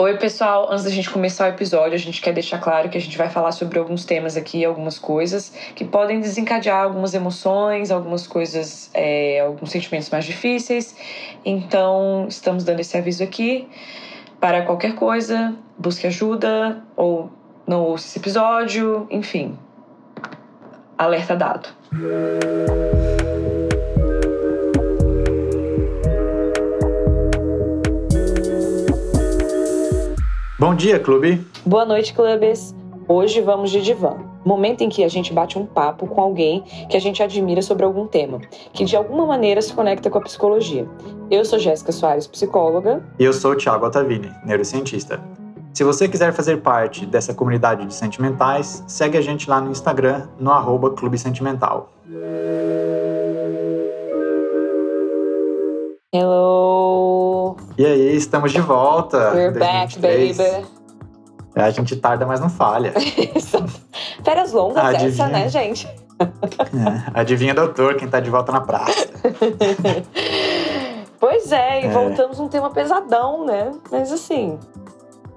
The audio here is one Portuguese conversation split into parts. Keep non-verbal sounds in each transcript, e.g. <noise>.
Oi, pessoal. Antes da gente começar o episódio, a gente quer deixar claro que a gente vai falar sobre alguns temas aqui, algumas coisas que podem desencadear algumas emoções, algumas coisas, é, alguns sentimentos mais difíceis. Então, estamos dando esse aviso aqui. Para qualquer coisa, busque ajuda ou não ouça esse episódio, enfim. Alerta dado. Bom dia, clube! Boa noite, clubes! Hoje vamos de divã. Momento em que a gente bate um papo com alguém que a gente admira sobre algum tema, que de alguma maneira se conecta com a psicologia. Eu sou Jéssica Soares, psicóloga. E eu sou o Thiago Ottavini, neurocientista. Se você quiser fazer parte dessa comunidade de sentimentais, segue a gente lá no Instagram, no arroba Clube Sentimental. Hello! E aí, estamos de volta. We're back, baby. É, a gente tarda, mas não falha. <laughs> Férias longas Adivinha. essa, né, gente? É, adivinha, doutor, quem tá de volta na praça. <laughs> Pois é, e É. voltamos num tema pesadão, né? Mas assim,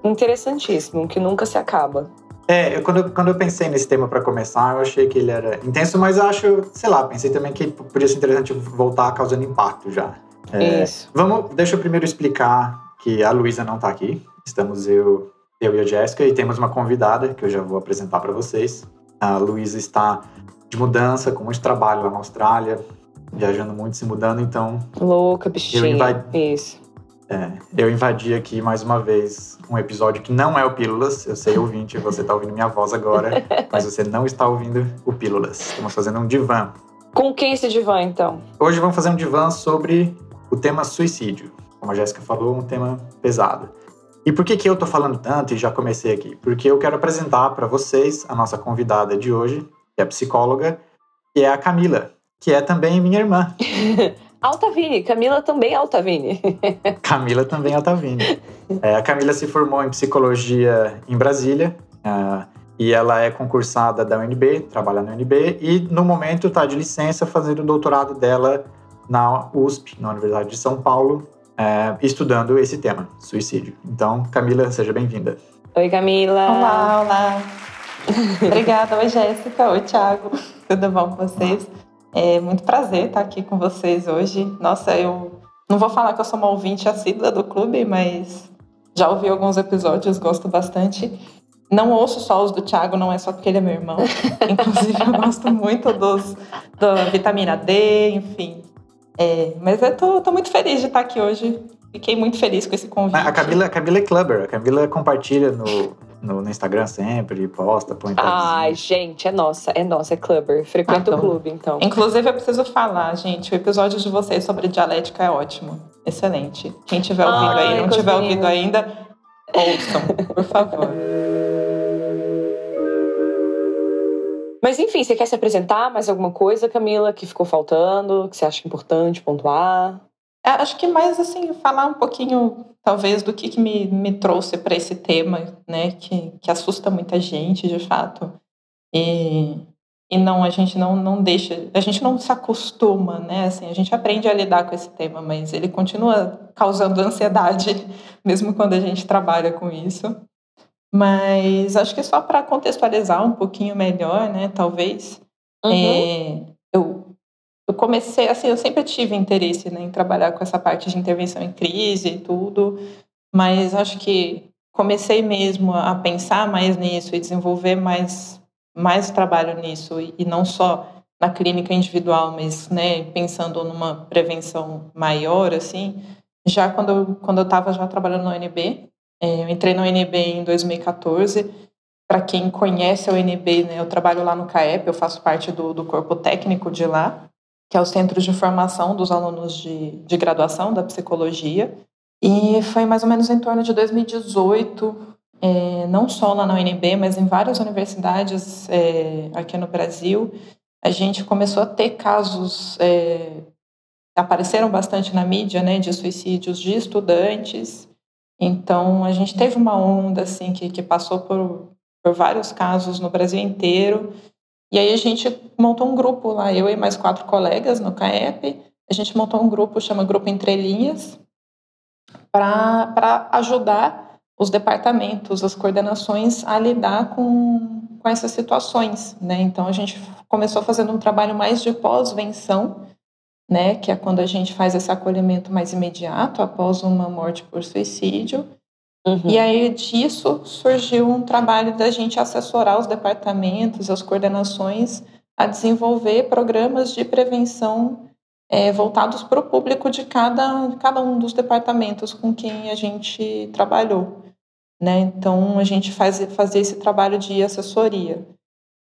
interessantíssimo, que nunca se acaba. É, eu, quando, eu- quando eu pensei nesse tema para começar, eu achei que ele era intenso, mas eu acho, sei lá, pensei também que podia ser interessante voltar causando impacto já. É, Isso. Vamos, deixa eu primeiro explicar que a Luísa não tá aqui. Estamos eu, eu e a Jéssica e temos uma convidada que eu já vou apresentar para vocês. A Luísa está de mudança, com muito trabalho lá na Austrália, viajando muito, se mudando, então Louca, bichinha. invadi- Isso. é, eu invadi aqui mais uma vez um episódio que não é o Pílulas. Eu sei, ouvinte, você tá ouvindo minha voz agora, <laughs> mas você não está ouvindo o Pílulas. Estamos fazendo um divã. Com quem esse divã, então? Hoje vamos fazer um divã sobre o tema suicídio. Como a Jéssica falou, um tema pesado. E por que, que eu tô falando tanto e já comecei aqui? Porque eu quero apresentar para vocês a nossa convidada de hoje, que é psicóloga, que é a Camila, que é também minha irmã. <laughs> Altavini, Camila também é Altavini. <laughs> Camila também Altavini. É, a Camila se formou em psicologia em Brasília ah, e ela é concursada da UNB, trabalha na UNB e no momento está de licença fazendo o doutorado dela na USP, na Universidade de São Paulo, é, estudando esse tema, suicídio. Então, Camila, seja bem-vinda. Oi, Camila. Olá, olá. <laughs> Obrigada. Oi, Jéssica. Oi, Thiago. Tudo bom com vocês? É muito prazer estar aqui com vocês hoje. Nossa, eu não vou falar que eu sou uma ouvinte assídua do clube, mas já ouvi alguns episódios, gosto bastante. Não ouço só os do Thiago, não é só porque ele é meu irmão. <laughs> Inclusive, eu gosto muito dos da vitamina D, enfim. É, mas eu tô, tô muito feliz de estar aqui hoje. Fiquei muito feliz com esse convite. A Camila, a Camila é clubber, a Camila compartilha no, no, no Instagram sempre, posta, põe Ai, gente, é nossa, é nossa, é clubber. Frequenta o Adoro. clube, então. Inclusive, eu preciso falar, gente, o episódio de vocês sobre dialética é ótimo. Excelente. Quem tiver ouvindo Ai, aí, não tiver ouvido meninos. ainda, ouçam, por favor. <laughs> Mas enfim, você quer se apresentar? Mais alguma coisa, Camila, que ficou faltando, que você acha importante pontuar? É, Acho que mais, assim, falar um pouquinho, talvez, do que, que me, me trouxe para esse tema, né, que, que assusta muita gente, de fato. E, e não, a gente não, não deixa, a gente não se acostuma, né, assim, a gente aprende a lidar com esse tema, mas ele continua causando ansiedade, <laughs> mesmo quando a gente trabalha com isso. Mas acho que só para contextualizar um pouquinho melhor, né, talvez, Uhum. é, eu, eu comecei, assim, eu sempre tive interesse né, em trabalhar com essa parte de intervenção em crise e tudo, mas acho que comecei mesmo a pensar mais nisso e desenvolver mais, mais trabalho nisso, e, e não só na clínica individual, mas né, pensando numa prevenção maior, assim, já quando eu quando eu estava já trabalhando na UNB, eu entrei na UNB em 2014, para quem conhece a UNB, né, eu trabalho lá no CAEP, eu faço parte do, do corpo técnico de lá, que é o Centro de Formação dos Alunos de, de Graduação da Psicologia. E foi mais ou menos em torno de 2018, é, não só lá na UNB, mas em várias universidades é, aqui no Brasil, a gente começou a ter casos, é, apareceram bastante na mídia, né, de suicídios de estudantes. Então, a gente teve uma onda, assim, que, que passou por, por vários casos no Brasil inteiro. E aí a gente montou um grupo lá, eu e mais quatro colegas no CAEP. A gente montou um grupo, chama Grupo Entre Linhas, para ajudar os departamentos, as coordenações a lidar com, com essas situações, né? Então a gente começou fazendo um trabalho mais de pós-venção, né? Que é quando a gente faz esse acolhimento mais imediato após uma morte por suicídio. Uhum. E aí disso surgiu um trabalho da gente assessorar os departamentos, as coordenações a desenvolver programas de prevenção é, voltados para o público de cada, cada um dos departamentos com quem a gente trabalhou. Né? Então, a gente faz, fazia esse trabalho de assessoria.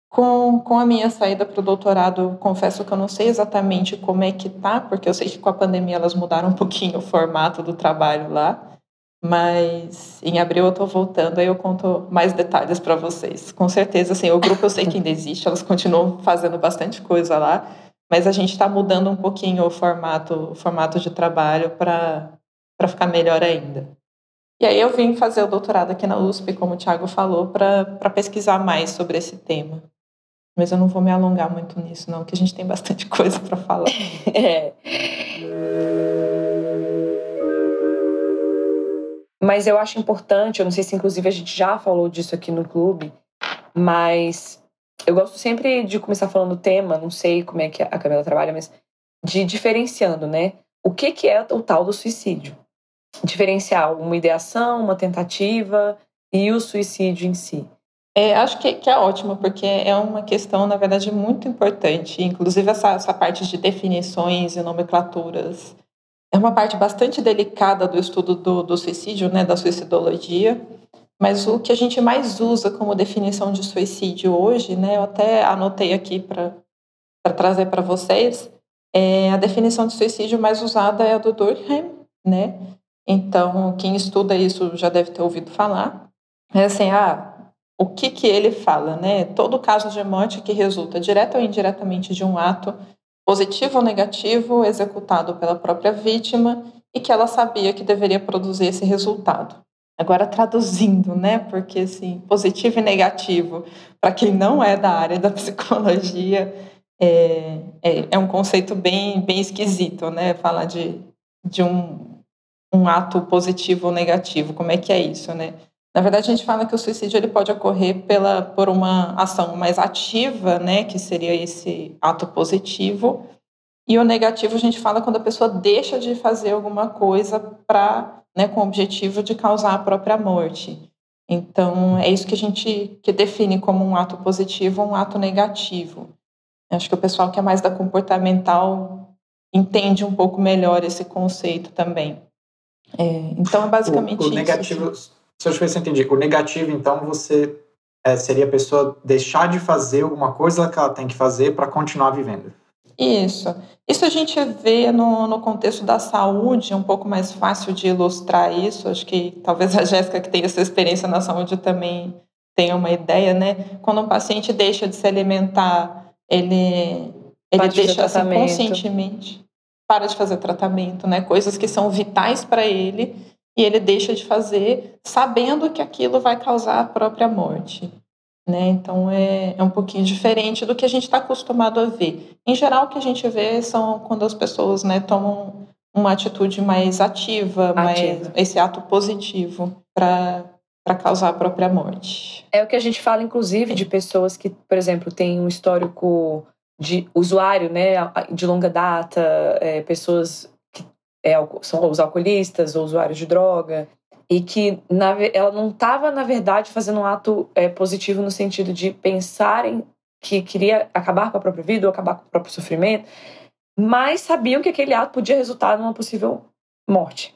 Com, com a minha saída para o doutorado, confesso que eu não sei exatamente como é que tá, porque eu sei que com a pandemia elas mudaram um pouquinho o formato do trabalho lá, mas em abril eu estou voltando, aí eu conto mais detalhes para vocês. Com certeza, assim, o grupo eu sei que ainda existe, elas continuam fazendo bastante coisa lá, mas a gente está mudando um pouquinho o formato, o formato de trabalho para ficar melhor ainda. E aí eu vim fazer o doutorado aqui na USP, como o Thiago falou, para pesquisar mais sobre esse tema. Mas eu não vou me alongar muito nisso, não, porque a gente tem bastante <laughs> coisa para falar. <laughs> é. Mas eu acho importante, eu não sei se inclusive a gente já falou disso aqui no clube, mas eu gosto sempre de começar falando o tema, não sei como é que a Camila trabalha, mas de diferenciando, né? O que, que é o tal do suicídio? Diferenciar uma ideação, uma tentativa e o suicídio em si. É, acho que, que, é ótimo, porque é uma questão, na verdade, muito importante. Inclusive, essa, essa parte de definições e nomenclaturas é uma parte bastante delicada do estudo do, do suicídio, né, da suicidologia. Mas o que a gente mais usa como definição de suicídio hoje, né, eu até anotei aqui para trazer para vocês, é a definição de suicídio mais usada é a do Durkheim, né? Então, quem estuda isso já deve ter ouvido falar. É assim, ah, o que que ele fala, né? Todo caso de morte que resulta direta ou indiretamente de um ato positivo ou negativo executado pela própria vítima e que ela sabia que deveria produzir esse resultado. Agora traduzindo, né? Porque assim, positivo e negativo, para quem não é da área da <laughs> psicologia, é, é, é, um conceito bem, bem esquisito, né? Falar de, de um, um ato positivo ou negativo, como é que é isso, né? Na verdade, a gente fala que o suicídio ele pode ocorrer pela, por uma ação mais ativa, né? Que seria esse ato positivo. E o negativo a gente fala quando a pessoa deixa de fazer alguma coisa para né, com o objetivo de causar a própria morte. Então, é isso que a gente que define como um ato positivo ou um ato negativo. Acho que o pessoal que é mais da comportamental entende um pouco melhor esse conceito também. É, então, é basicamente o, o negativo, isso. Se eu ver se eu entendi, o negativo, então, você é, seria a pessoa deixar de fazer alguma coisa que ela tem que fazer para continuar vivendo. Isso. Isso a gente vê no, no contexto da saúde, é um pouco mais fácil de ilustrar isso. Acho que talvez a Jéssica, que tem essa experiência na saúde, também tenha uma ideia, né? Quando um paciente deixa de se alimentar, ele, ele deixa assim, conscientemente, para de fazer tratamento, né? Coisas que são vitais para ele e ele deixa de fazer sabendo que aquilo vai causar a própria morte. Né? Então é, é um pouquinho diferente do que a gente está acostumado a ver. Em geral, o que a gente vê são quando as pessoas né, tomam uma atitude mais ativa, ativa. mais esse ato positivo para para causar a própria morte. É o que a gente fala, inclusive, de pessoas que, por exemplo, têm um histórico de usuário, né, de longa data, é, pessoas é, são os alcoolistas ou usuários de droga, e que na, ela não estava, na verdade, fazendo um ato é, positivo no sentido de pensar em que queria acabar com a própria vida ou acabar com o próprio sofrimento, mas sabiam que aquele ato podia resultar numa possível morte.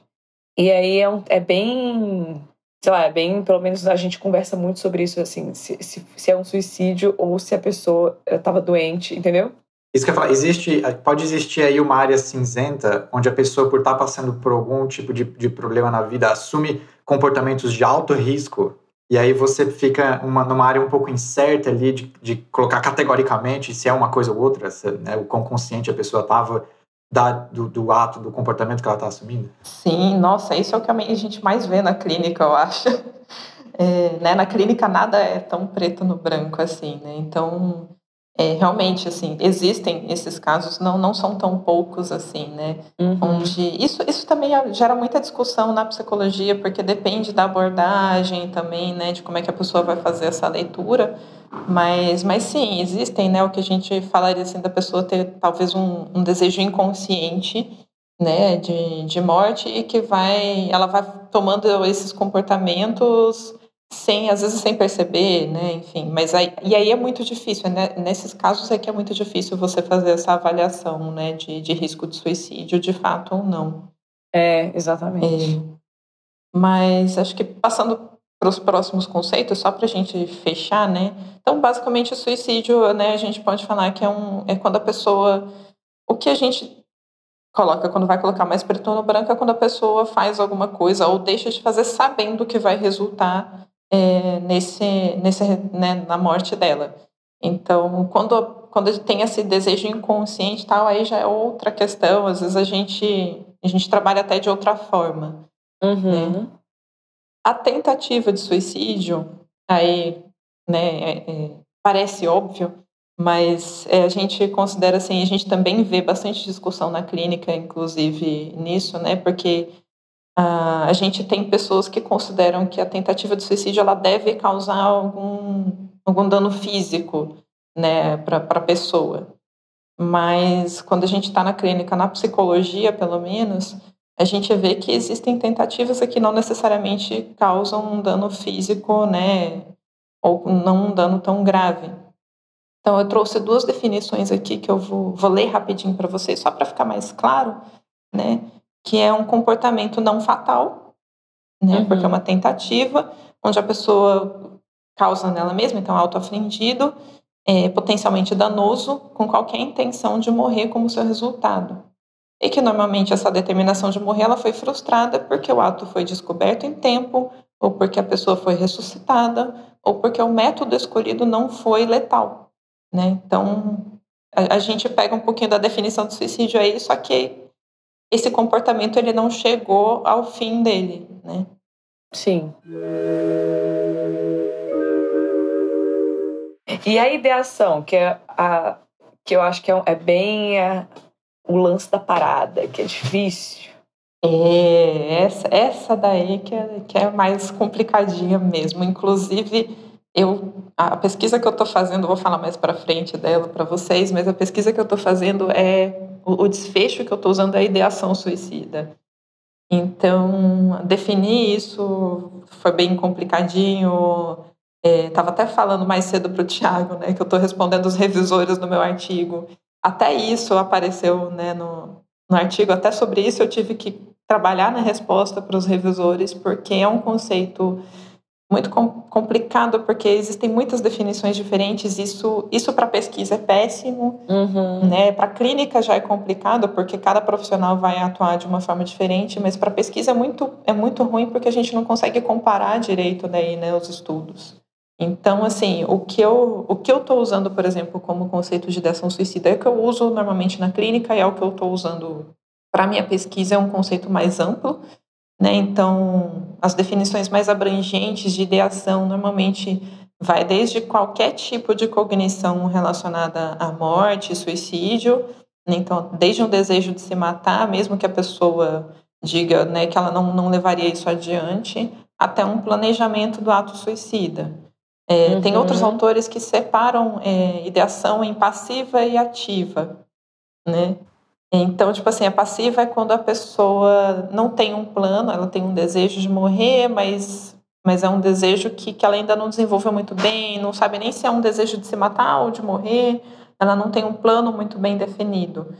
E aí é, um, é bem, sei lá, é bem, pelo menos a gente conversa muito sobre isso, assim, se, se, se é um suicídio ou se a pessoa estava doente, entendeu? Isso que eu falar, existe, pode existir aí uma área cinzenta onde a pessoa, por estar passando por algum tipo de, de problema na vida, assume comportamentos de alto risco e aí você fica uma, numa área um pouco incerta ali de, de colocar categoricamente se é uma coisa ou outra, se, né, o quão consciente a pessoa estava do, do, ato, do comportamento que ela está assumindo. Sim, nossa, isso é o que a gente mais vê na clínica, eu acho. <laughs> É, né, na clínica nada é tão preto no branco assim, né? Então é, realmente, assim, existem esses casos, não, não são tão poucos assim, né? Uhum. Onde isso, isso também gera muita discussão na psicologia, porque depende da abordagem também, né? De como é que a pessoa vai fazer essa leitura. Mas, mas sim, existem, né? O que a gente falaria assim da pessoa ter talvez um, um desejo inconsciente, né? De, de morte e que vai, ela vai tomando esses comportamentos sem às vezes sem perceber, né? Enfim, mas aí, e aí é muito difícil, né? Nesses casos é que é muito difícil você fazer essa avaliação, né? De, de risco de suicídio, de fato ou não. É, exatamente. É. Mas acho que passando para os próximos conceitos, só para a gente fechar, né? Então, basicamente, o suicídio, né? A gente pode falar que é um é quando a pessoa, o que a gente coloca quando vai colocar mais preto no branco é quando a pessoa faz alguma coisa ou deixa de fazer sabendo que vai resultar é, nesse, nesse, né, na morte dela. Então, quando, quando tem esse desejo inconsciente tal, aí já é outra questão. Às vezes a gente, a gente trabalha até de outra forma. Uhum. Né? A tentativa de suicídio, aí, né, é, é, parece óbvio, mas é, a gente considera assim, a gente também vê bastante discussão na clínica, inclusive nisso, né, porque a gente tem pessoas que consideram que a tentativa de suicídio ela deve causar algum, algum dano físico né, para a pessoa. Mas quando a gente está na clínica, na psicologia pelo menos, a gente vê que existem tentativas que não necessariamente causam um dano físico, né, ou não um dano tão grave. Então, eu trouxe duas definições aqui que eu vou, vou ler rapidinho para vocês, só para ficar mais claro, né? Que é um comportamento não fatal, né? Uhum. Porque é uma tentativa onde a pessoa causa nela mesma, então autoafligido, é potencialmente danoso, com qualquer intenção de morrer como seu resultado. E que normalmente essa determinação de morrer ela foi frustrada porque o ato foi descoberto em tempo, ou porque a pessoa foi ressuscitada, ou porque o método escolhido não foi letal. Né? Então, a, a gente pega um pouquinho da definição de suicídio aí, só que esse comportamento ele não chegou ao fim dele, né? Sim. E a ideação, que é a que eu acho que é, é bem a, o lance da parada, que é difícil. É, essa, essa daí que é, que é mais complicadinha mesmo. Inclusive, eu a pesquisa que eu estou fazendo, vou falar mais para frente dela para vocês, mas a pesquisa que eu estou fazendo é o, o desfecho que eu estou usando é a ideação suicida. Então, definir isso foi bem complicadinho. Estava é, até falando mais cedo para o Tiago, né, que eu estou respondendo os revisores no meu artigo. Até isso apareceu né, no, no artigo, até sobre isso eu tive que trabalhar na resposta para os revisores, porque é um conceito muito complicado porque existem muitas definições diferentes. Isso, isso para pesquisa é péssimo, uhum. né? Para clínica já é complicado porque cada profissional vai atuar de uma forma diferente, mas para pesquisa é muito é muito ruim porque a gente não consegue comparar direito daí, né, os estudos. Então, assim, o que eu o que eu estou usando, por exemplo, como conceito de ideação suicida é o que eu uso normalmente na clínica e é o que eu estou usando para minha pesquisa é um conceito mais amplo né? Então, as definições mais abrangentes de ideação normalmente vai desde qualquer tipo de cognição relacionada à morte, suicídio, né? então desde um desejo de se matar, mesmo que a pessoa diga né, que ela não, não levaria isso adiante, até um planejamento do ato suicida. É, uhum. Tem outros autores que separam é, ideação em passiva e ativa, né? Então, tipo assim, a passiva é quando a pessoa não tem um plano, ela tem um desejo de morrer, mas, mas é um desejo que, que ela ainda não desenvolveu muito bem, não sabe nem se é um desejo de se matar ou de morrer, ela não tem um plano muito bem definido.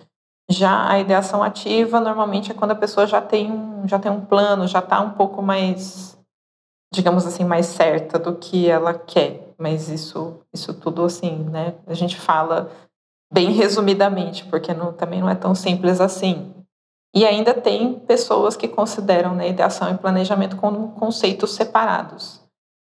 Já a ideação ativa, normalmente, é quando a pessoa já tem um, já tem um plano, já está um pouco mais, digamos assim, mais certa do que ela quer. Mas isso, isso tudo, assim, né? A gente fala bem resumidamente, porque não, também não é tão simples assim. E ainda tem pessoas que consideram né, ideação e planejamento como conceitos separados.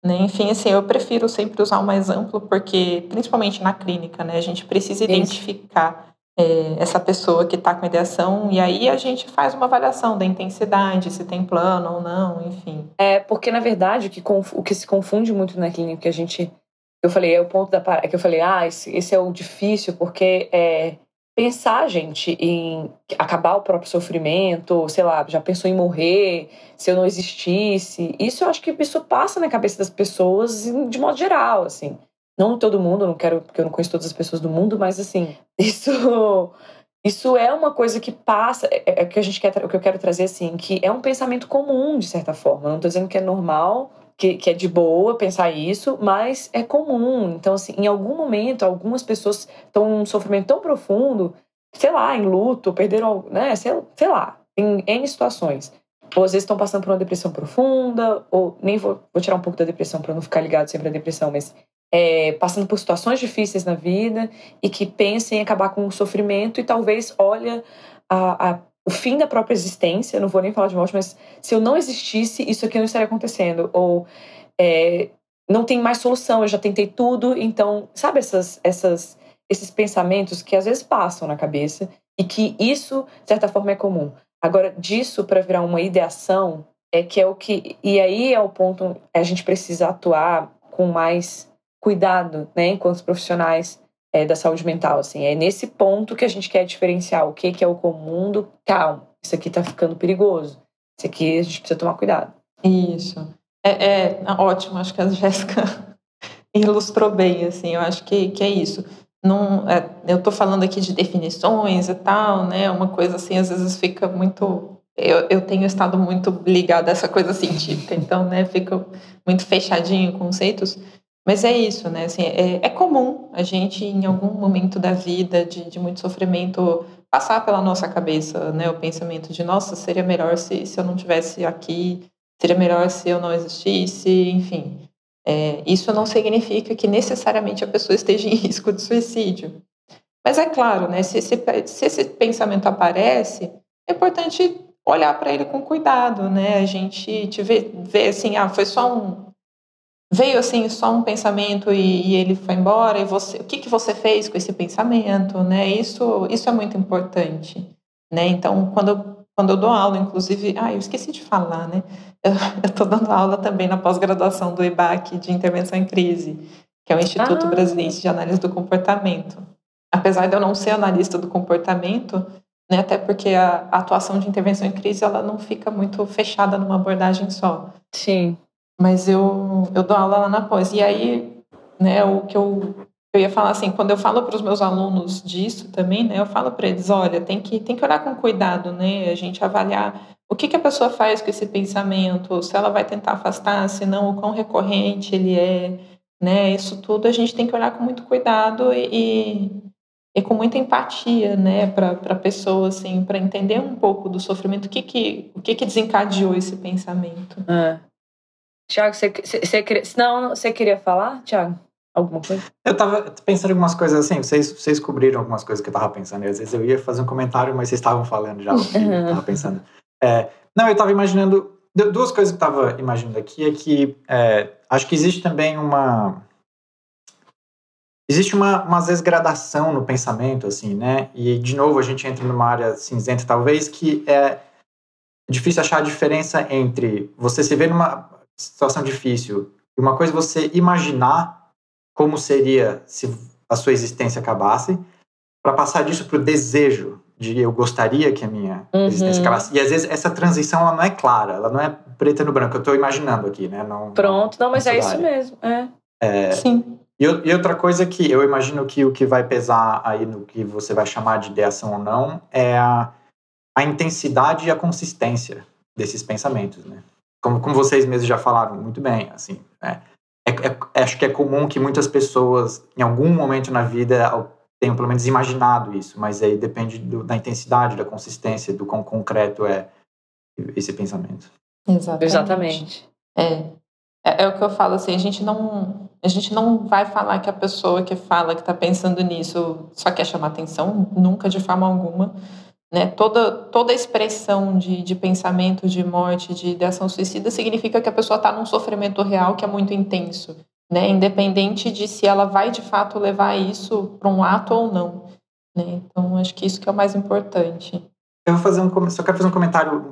Né? Enfim, assim, eu prefiro sempre usar o mais amplo, porque, principalmente na clínica, né, a gente precisa identificar é, essa pessoa que está com ideação, e aí a gente faz uma avaliação da intensidade, se tem plano ou não, enfim. É, porque, na verdade, o que, o que se confunde muito na clínica, que a gente eu falei, é o ponto da é que eu falei, ah, esse, esse é o difícil, porque é pensar, gente, em acabar o próprio sofrimento, sei lá, já pensou em morrer, se eu não existisse. Isso eu acho que isso passa na cabeça das pessoas de modo geral, assim. Não todo mundo, não quero, porque eu não conheço todas as pessoas do mundo, mas assim, <laughs> isso isso é uma coisa que passa, é, é, é que a gente quer, o que eu quero trazer assim, que é um pensamento comum de certa forma. Não estou dizendo que é normal, que, que é de boa pensar isso, mas é comum. Então, assim, em algum momento, algumas pessoas estão num sofrimento tão profundo, sei lá, em luto, perderam, né, sei, sei lá, em N situações. Ou às vezes estão passando por uma depressão profunda, ou nem vou, vou tirar um pouco da depressão para não ficar ligado sempre à depressão, mas é, passando por situações difíceis na vida e que pensem em acabar com o sofrimento e talvez olha a, a, o fim da própria existência, não vou nem falar de morte, mas se eu não existisse, isso aqui não estaria acontecendo. Ou é, não tem mais solução, eu já tentei tudo, então, sabe essas, essas, esses pensamentos que às vezes passam na cabeça e que isso, de certa forma, é comum. Agora, disso para virar uma ideação, é que é o que. E aí é o ponto a gente precisa atuar com mais cuidado, né, enquanto profissionais é, da saúde mental, assim. É nesse ponto que a gente quer diferenciar o que, que é o comum do calma, isso aqui tá ficando perigoso. Isso aqui a gente precisa tomar cuidado. Isso. É, é ótimo, acho que a Jéssica <laughs> ilustrou bem, assim, eu acho que, que é isso. Não, é, eu tô falando aqui de definições e tal, né, uma coisa assim, às vezes fica muito... Eu, eu tenho estado muito ligada a essa coisa científica, então, né, fica muito fechadinho conceitos, mas é isso, né? Assim, é, é, comum a gente, em algum momento da vida de, de, muito sofrimento, passar pela nossa cabeça né, o pensamento de: nossa, seria melhor se, se eu não tivesse aqui, seria melhor se eu não existisse, enfim. É, isso não significa que necessariamente a pessoa esteja em <laughs> risco de suicídio. Mas é claro, né, se, esse, se esse pensamento aparece, é importante olhar para ele com cuidado, né? A gente te vê, vê assim, ah, foi só um, veio assim só um pensamento e, e, ele foi embora e você o que, que você fez com esse pensamento né? Isso isso é muito importante né? Então quando quando eu dou aula inclusive ah eu esqueci de falar né? Eu <laughs> estou dando aula também na pós-graduação do IBAC de intervenção em crise que é o Instituto ah. Brasileiro de Análise do Comportamento. Apesar de eu não ser analista do comportamento né até porque a, a atuação de intervenção em crise ela não fica muito fechada numa abordagem só. Sim mas eu, eu dou aula lá na pós. E aí, né, o que eu, eu ia falar assim, quando eu falo para os meus alunos disso também, né, eu falo para eles, olha, tem que, tem que olhar com cuidado, né, a gente avaliar o que, que a pessoa faz com esse pensamento, se ela vai tentar afastar, se não, o quão recorrente ele é, né, isso tudo a gente tem que olhar com muito cuidado e, e, e com muita empatia, né, para a pessoa, assim, para entender um pouco do sofrimento, o que que, o que, que desencadeou esse pensamento. É. Tiago, você, você, queria, não, você queria falar, Tiago? Alguma coisa? Eu tava pensando em algumas coisas assim, vocês, vocês cobriram algumas coisas que eu tava pensando, às vezes eu ia fazer um comentário, mas vocês estavam falando já o que eu tava pensando. É, não, eu tava imaginando, duas coisas que eu tava imaginando aqui é que é, acho que existe também uma... Existe uma, uma, às vezes, gradação no pensamento, assim, né? E, de novo, a gente entra numa área cinzenta, talvez, que é difícil achar a diferença entre você se ver numa situação difícil. E uma coisa é você imaginar como seria se a sua existência acabasse, para passar disso para o desejo de eu gostaria que a minha uhum. existência acabasse. E às vezes essa transição ela não é clara, ela não é preta no branco. Eu estou imaginando aqui, né? Não, Pronto, não, mas é isso mesmo. É. é. Sim. E, e, outra coisa que eu imagino que o que vai pesar aí no que você vai chamar de ideação ou não é a, a intensidade e a consistência desses pensamentos, né? Como, como vocês mesmos já falaram muito bem, assim, né? é, é, acho que é comum que muitas pessoas, em algum momento na vida, tenham pelo menos imaginado isso, mas aí depende do, da intensidade, da consistência, do quão concreto é esse pensamento. Exatamente. Exatamente. É. é. É, o que eu falo, assim, a gente não, a gente não vai falar que a pessoa que fala que está pensando nisso só quer chamar atenção, nunca de forma alguma. Né? Toda, toda expressão de, de pensamento de morte, de ideação suicida, significa que a pessoa está num sofrimento real que é muito intenso, né? independente de se ela vai de fato levar isso para um ato ou não. Né? Então, acho que isso que é o mais importante. Eu vou fazer um, só quero fazer um comentário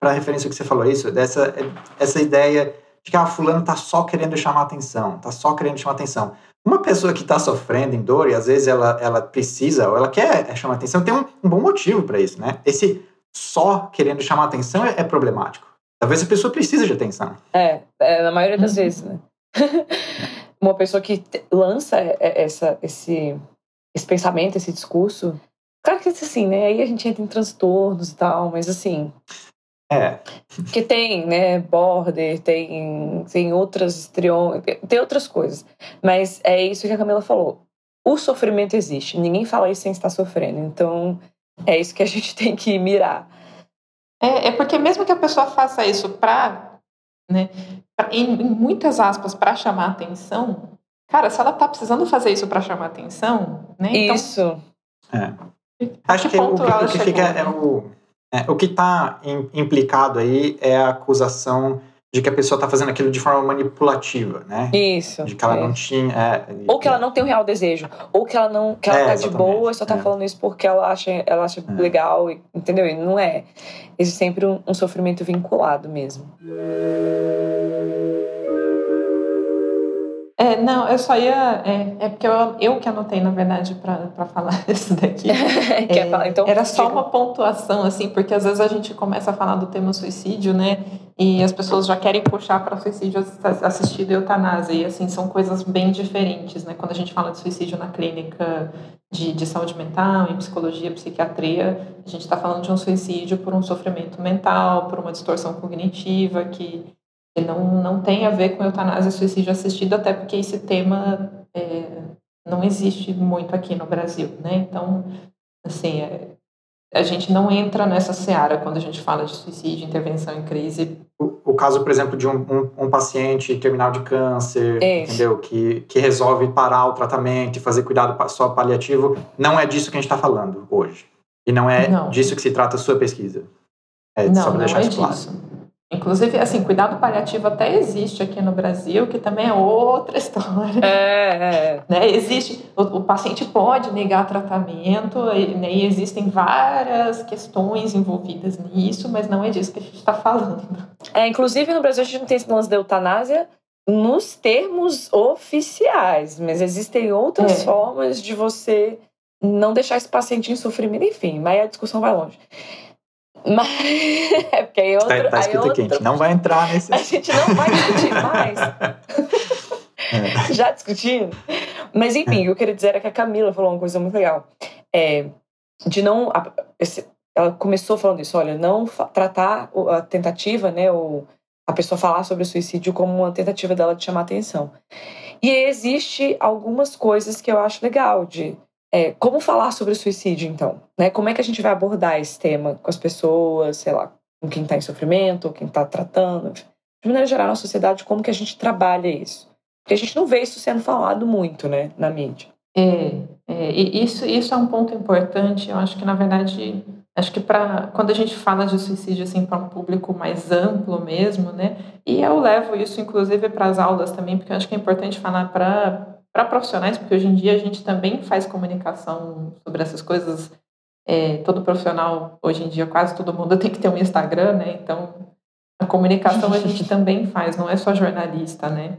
para referência que você falou isso, dessa essa ideia de que a ah, fulano tá só querendo chamar atenção, tá só querendo chamar atenção. Uma pessoa que está sofrendo em dor e às vezes ela, ela precisa ou ela quer chamar atenção, tem um, um bom motivo para isso, né? Esse só querendo chamar atenção é, é, problemático. Talvez a pessoa precise de atenção. É, é na maioria das uhum. vezes, né? <laughs> Uma pessoa que lança essa, esse, esse pensamento, esse discurso, claro que é assim, né? Aí a gente entra em transtornos e tal, mas assim, é. Que tem, né, border, tem, tem outras estriões, tem outras coisas. Mas é isso que a Camila falou. O sofrimento existe. Ninguém fala isso sem estar sofrendo. Então, é isso que a <laughs> gente tem que mirar. É, é porque mesmo que a pessoa faça isso para, né, pra, em, em, muitas aspas, para chamar atenção, cara, se ela tá precisando fazer isso para chamar atenção, né? Então, isso. É. Acho que, que o, o que fica é o é, o que está implicado aí é a acusação de que a pessoa está fazendo aquilo de forma manipulativa, né? Isso. De que ela é. não tinha. É, ou que ela não tem um real desejo. Ou que ela não. que ela é, tá de boa e só tá é. falando isso porque ela acha, ela acha é. legal, entendeu? E não é. Existe sempre um, um sofrimento vinculado mesmo. É, não, eu só ia. É, é porque eu, eu que anotei, na verdade, para falar <laughs> isso daqui. <laughs> é, falar? Então, era só uma pontuação, assim, porque às vezes a gente começa a falar do tema suicídio, né? E as pessoas já querem puxar para suicídio assistido e eutanásia. E, assim, são coisas bem diferentes, né? Quando a gente fala de suicídio na clínica de, de saúde mental, em psicologia, psiquiatria, a gente está falando de um suicídio por um sofrimento mental, por uma distorção cognitiva que não, não tem a ver com eutanásia suicídio assistido, até porque esse tema é, não existe muito aqui no Brasil, né? Então, assim, é, a gente não entra nessa seara quando a gente fala de suicídio, intervenção em crise. O, o caso, por exemplo, de um, um, um paciente terminal de câncer, entendeu? Que, que resolve parar o tratamento e fazer cuidado só paliativo, não é disso que a gente está falando hoje. E não é não. disso que se trata a sua pesquisa. É, não, só para deixar não é isso claro. Disso. Inclusive, assim, cuidado paliativo até existe aqui no Brasil, que também é outra <laughs> história. É, é. Né? Existe, o, o, paciente pode negar tratamento, e, né? e, existem várias questões envolvidas nisso, mas não é disso que a gente está falando. É, inclusive no Brasil a gente não tem esse lance da eutanásia nos termos oficiais, mas existem outras é. formas de você não deixar esse paciente em sofrimento, enfim, mas a discussão vai longe. Mas <laughs> é porque aí outro. Tá, tá escrito aqui, a gente não vai entrar nesse. A gente não vai discutir mais. <laughs> é. Já discutindo. Mas enfim, o que eu queria dizer é que a Camila falou uma coisa muito legal. É, de não. Ela começou falando isso, olha, não tratar a tentativa, né, ou a pessoa falar sobre o suicídio como uma tentativa dela de chamar atenção. E existe algumas coisas que eu acho legal de é, como falar sobre o suicídio, então? Né? Como é que a gente vai abordar esse tema com as pessoas, sei lá, com quem está em sofrimento, quem está tratando? De maneira geral, na sociedade, como que a gente trabalha isso? Porque a gente não vê isso sendo falado muito, né, na mídia. É, é e isso, isso é um ponto importante. Eu acho que, na verdade, acho que para quando a gente fala de suicídio assim para um público mais amplo mesmo, né? E eu levo isso, inclusive, para as aulas também, porque eu acho que é importante falar para para profissionais, porque hoje em dia a gente também faz comunicação sobre essas coisas. É, todo profissional, hoje em dia, quase todo mundo <laughs> tem que ter um Instagram, né? Então, a comunicação a gente <laughs> também faz, não é só jornalista, né?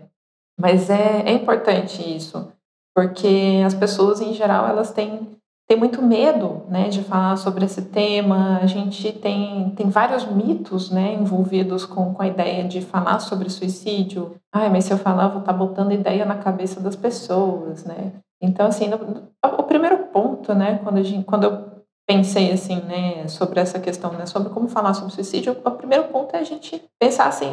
Mas é, é importante isso, porque as pessoas, em geral, elas têm tem muito medo né, de falar sobre esse tema. A gente tem, tem vários mitos né, envolvidos com, com a ideia de falar sobre suicídio. Ai, mas se eu falar, eu vou estar tá botando ideia na cabeça das pessoas. Né? Então, assim, no, o primeiro ponto, né, quando, a gente, quando eu pensei assim, né, sobre essa questão, né, sobre como falar sobre suicídio, o primeiro ponto é a gente pensar assim,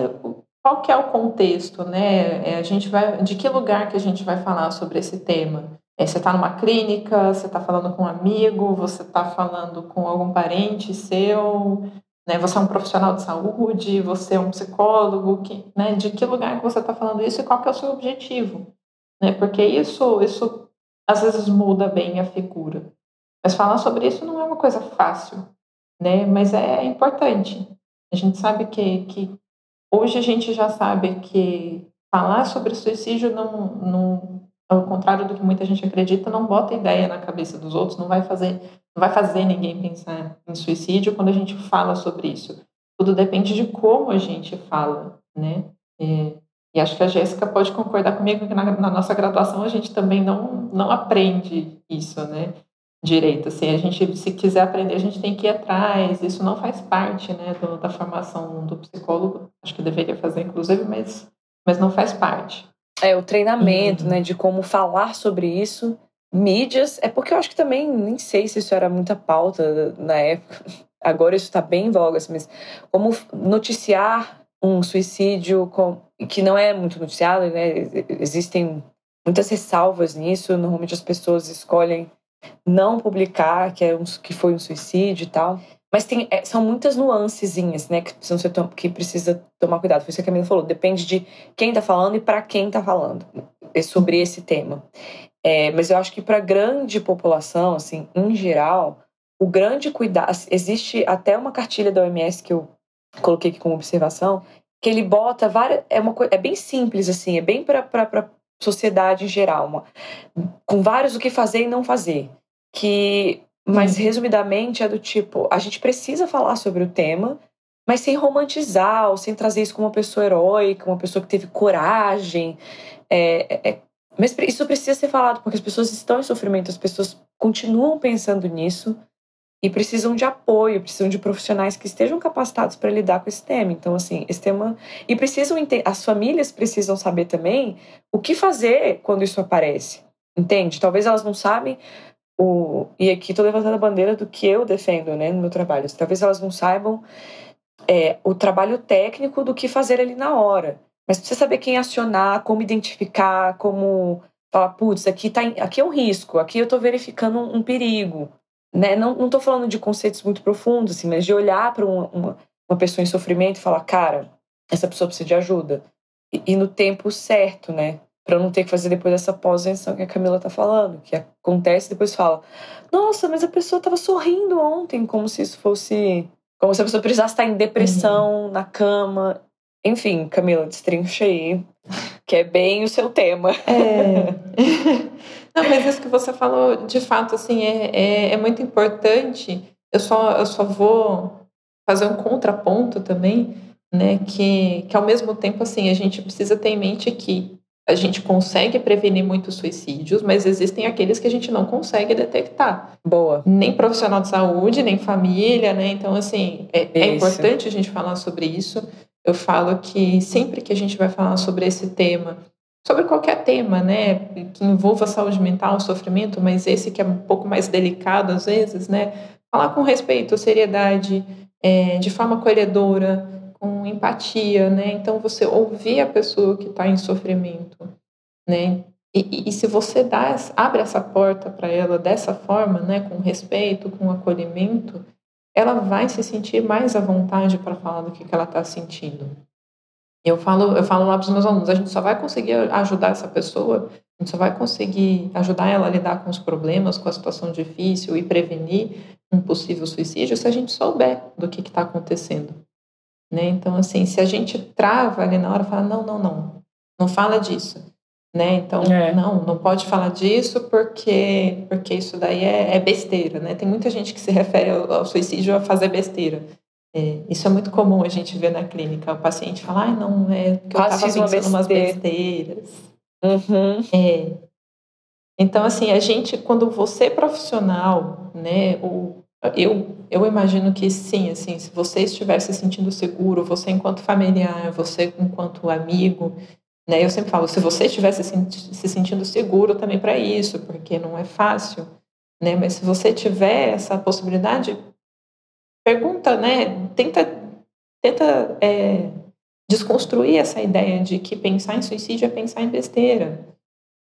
qual que é o contexto, né? É, a gente vai, de que lugar que a gente vai falar sobre esse tema? É, você está numa clínica, você está falando com um amigo, você está falando com algum parente seu, né? Você é um profissional de saúde, você é um psicólogo, que, né? De que lugar que você está falando isso e qual que é o seu objetivo, né? Porque isso, isso às vezes muda bem a figura. Mas falar sobre isso não é uma coisa fácil, né? Mas é importante. A gente sabe que, que hoje a gente já sabe que falar sobre suicídio não, não ao contrário do que muita gente acredita, não bota ideia na cabeça dos outros, não vai fazer, não vai fazer ninguém pensar em suicídio quando a gente fala sobre isso. Tudo depende de como a gente fala, né? É, E acho que a Jéssica pode concordar comigo que na, na, nossa graduação a gente também não, não aprende isso, né? Direito. Assim, a gente, se quiser aprender, a gente tem que ir atrás. Isso não faz parte né, do, da formação do psicólogo. Acho que deveria fazer, inclusive, mas, mas não faz parte. É, o treinamento, uhum. né, de como falar sobre isso. Mídias, é porque eu acho que também, nem sei se isso era muita pauta na época. <laughs> Agora isso está bem em voga, assim, mas como noticiar um suicídio com, que não é muito noticiado, né? Existem muitas ressalvas nisso. Normalmente as pessoas escolhem não publicar que, é um, que foi um suicídio e tal. Mas tem, é, são muitas nuancezinhas, né, que, precisam ser, que precisa tomar cuidado. Foi isso que a Camila falou. Depende de quem está falando e para quem está falando é sobre esse tema. É, mas eu acho que para grande população, assim, em geral, o grande cuidado. Existe até uma cartilha da OMS que eu coloquei aqui como observação, que ele bota várias. É, uma, é bem simples, assim, é bem para sociedade em geral, uma, com vários o que fazer e não fazer. Que mas, uhum. resumidamente, é do tipo: a gente precisa falar sobre o tema, mas sem romantizar ou sem trazer isso como uma pessoa heróica, uma pessoa que teve coragem. É, é, é, mas isso precisa ser falado, porque as pessoas estão em sofrimento, as pessoas continuam pensando nisso e precisam de apoio, precisam de profissionais que estejam capacitados para lidar com esse tema. Então, assim, esse tema. E precisam as famílias precisam saber também o que fazer quando isso aparece. Entende? Talvez elas não sabem o, e aqui estou levantando a bandeira do que eu defendo né, no meu trabalho. Talvez elas não saibam é, o trabalho técnico do que fazer ali na hora. Mas precisa saber quem acionar, como identificar, como falar, putz, aqui, tá, aqui é um risco, aqui eu estou verificando um, um, perigo. Né? Não estou falando de conceitos muito profundos, assim, mas de olhar para uma, uma, uma, pessoa em sofrimento e falar, cara, essa pessoa precisa de ajuda. E, e no tempo certo, né? Para não ter que fazer depois essa pós-venção que a Camila tá falando, que acontece e depois fala: "Nossa, mas a pessoa tava sorrindo ontem, como se isso fosse, como se a pessoa precisasse estar em depressão, uhum. na cama". Enfim, Camila, destrincha aí, que é bem o seu tema. É. <laughs> Não, mas isso que você falou, de fato, assim, é, é, é muito importante. Eu só, eu só vou fazer um contraponto também, né, que, que ao mesmo tempo, assim, a gente precisa ter em mente que a gente consegue prevenir muitos suicídios, mas existem aqueles que a gente não consegue detectar. Boa. Nem profissional de saúde, nem família, né? Então, assim, é, é importante a gente falar sobre isso. Eu falo que sempre que a gente vai falar sobre esse tema, sobre qualquer tema, né, que envolva saúde mental, sofrimento, mas esse que é um pouco mais delicado às vezes, né, falar com respeito, seriedade, é, de forma acolhedora, com empatia, né? Então você ouvir a pessoa que está em sofrimento, né? E, e, se você dá, abre essa porta para ela dessa forma, né, com respeito, com acolhimento, ela vai se sentir mais à vontade para falar do que, que ela está sentindo. Eu falo, eu falo lá para os meus alunos, a gente só vai conseguir ajudar essa pessoa, a gente só vai conseguir ajudar ela a lidar com os problemas, com a situação difícil e prevenir um possível suicídio se a gente souber do que está acontecendo. Né? Então, assim, se a gente trava ali na hora, fala, não, não, não, não fala disso. Né? Então, é. não, não pode falar disso porque, porque isso daí é, é, besteira. Né? Tem muita gente que se refere ao, ao suicídio a fazer besteira. É, isso é muito comum a gente ver na clínica. O paciente fala, ai, não, é porque eu estava pensando besteira. umas besteiras. Uhum. É. Então, assim, a gente, quando você é profissional, né, ou eu, eu imagino que sim, assim, se você estiver se sentindo seguro, você enquanto familiar, você enquanto amigo, né? Eu sempre falo, se você estiver se, se sentindo seguro também para isso, porque não é fácil, né? Mas se você tiver essa possibilidade, pergunta, né? Tenta, tenta é, desconstruir essa ideia de que pensar em suicídio é pensar em besteira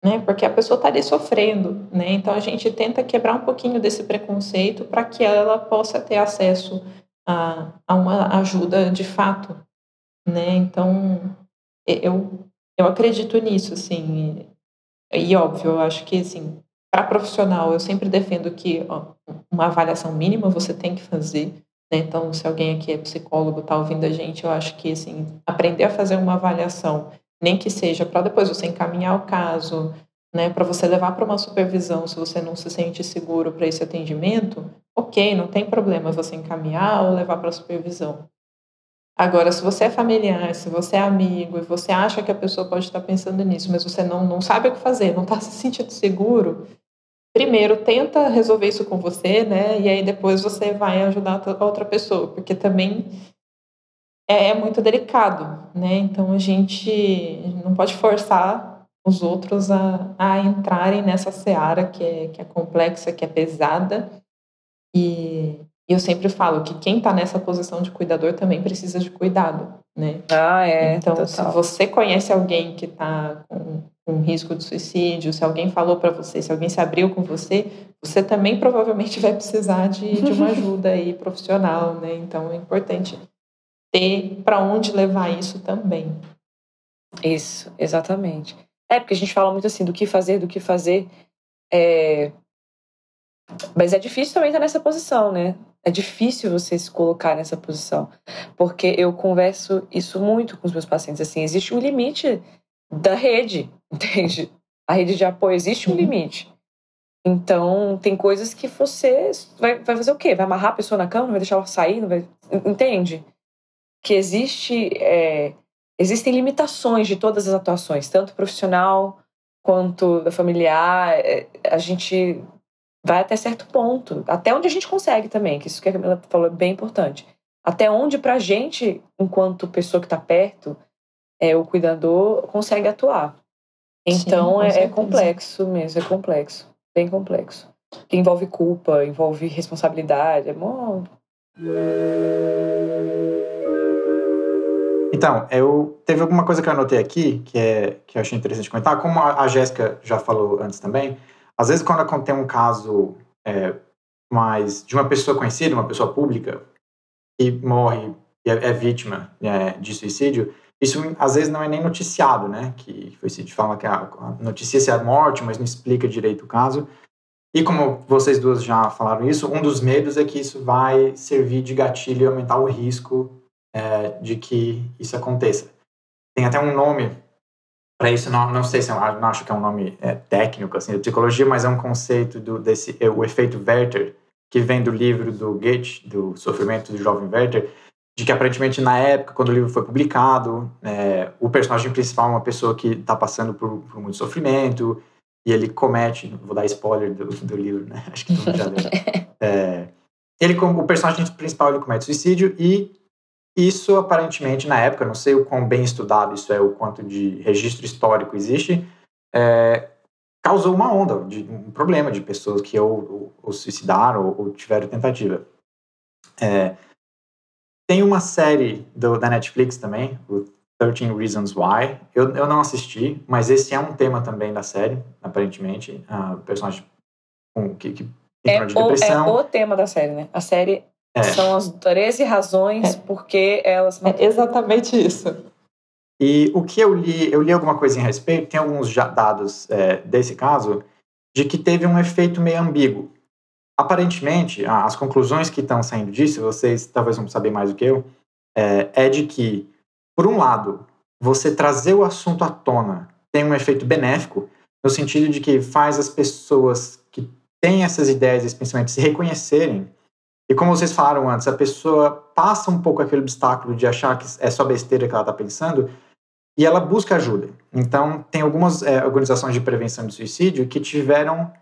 né? Porque a pessoa está ali sofrendo, né? Então a gente tenta quebrar um pouquinho desse preconceito para que ela possa ter acesso a, a uma ajuda de fato, né? Então eu eu acredito nisso, assim. E óbvio, eu acho que assim, para profissional, eu sempre defendo que ó, uma avaliação mínima você tem que fazer. Né? Então, se alguém aqui é psicólogo, está ouvindo a gente, eu acho que assim, aprender a fazer uma avaliação nem que seja para depois você encaminhar o caso, né, para você levar para uma supervisão se você não se sente seguro para esse atendimento, ok, não tem problema você encaminhar ou levar para supervisão. Agora, se você é familiar, se você é amigo e você acha que a pessoa pode estar pensando nisso, mas você não, não sabe o que fazer, não está <laughs> se sentindo seguro, primeiro tenta resolver isso com você, né? E aí depois você vai ajudar a outra pessoa, porque também é, é muito delicado, né? Então a gente não pode forçar os outros a, a entrarem nessa seara que é, que é complexa, que é pesada. E, eu sempre falo que quem está nessa posição de cuidador também precisa de cuidado, né? Ah, é. Então, total. se você conhece alguém que está com, com risco de suicídio, se alguém falou para você, se alguém se abriu com você, você também provavelmente vai precisar de, de uma <laughs> ajuda aí profissional, né? Então, é importante ter para onde levar isso também. Isso, exatamente. É, porque a gente fala muito assim do que fazer, do que fazer. É... Mas é difícil também estar nessa posição, né? É difícil você se colocar nessa posição. Porque eu converso isso muito com os meus pacientes. Assim, existe um limite da rede, <laughs> entende? A rede de apoio existe um uhum. limite. Então, tem coisas que você vai, vai fazer o quê? Vai amarrar a pessoa na cama? Não vai deixar ela sair? Vai... Entende? Que existe. É existem limitações de todas as atuações, tanto profissional quanto da familiar. É, a gente vai até certo ponto, até onde a gente consegue também, que isso que a Camila falou é bem importante. Até onde, para a gente, enquanto pessoa que está perto, é, o cuidador consegue atuar. Então Sim, é, é complexo mesmo, é complexo, bem complexo. Que envolve culpa, envolve responsabilidade, é bom. Então, eu teve alguma coisa que eu anotei aqui que, é, que eu achei interessante comentar. Como a, Jéssica já falou antes também, às vezes quando tem um caso é, mais de uma pessoa conhecida, uma pessoa pública, que morre e é, é vítima é, de suicídio, isso às vezes não é nem noticiado, né? Que foi se fala que a notícia é a morte, mas não explica direito o caso. E como vocês duas já falaram isso, um dos medos é que isso vai servir de gatilho e aumentar o risco é, de que isso aconteça. Tem até um nome para isso, não, não sei se eu não acho que é um nome é, técnico assim, de psicologia, mas é um conceito do, desse, é, o efeito Werther, que vem do livro do Goethe, do Sofrimento do Jovem Werther, de que aparentemente na época, quando o livro foi publicado, é, o personagem principal é uma pessoa que está passando por, por, muito sofrimento e ele comete, vou dar spoiler do, do livro, né? <laughs> Acho que todo mundo já leu. <laughs> É, ele, o personagem principal ele comete suicídio e isso, aparentemente, na época, não sei o quão bem estudado isso é, o quanto de registro histórico existe, é, causou uma onda, de, um problema de pessoas que ou, ou, ou suicidaram ou, ou, tiveram tentativa. É, tem uma série do, da Netflix também, o 13 Reasons Why. Eu, eu não assisti, mas esse é um tema também da série, aparentemente. A personagem com, que, que é, de depressão. O, é o tema da série, né? A série é. São as 13 razões é. porque elas. É exatamente isso. E o que eu li, eu li alguma coisa em respeito, tem alguns dados é, desse caso, de que teve um efeito meio ambíguo. Aparentemente, as conclusões que estão saindo disso, vocês talvez vão saber mais do que eu, é, é de que, por um lado, você trazer o assunto à tona tem um efeito benéfico, no sentido de que faz as pessoas que têm essas ideias, esses pensamentos, se reconhecerem e como vocês falaram antes, a pessoa passa um pouco aquele obstáculo de achar que é só besteira que ela está pensando e ela busca ajuda. Então, tem algumas é, organizações de prevenção de suicídio que tiveram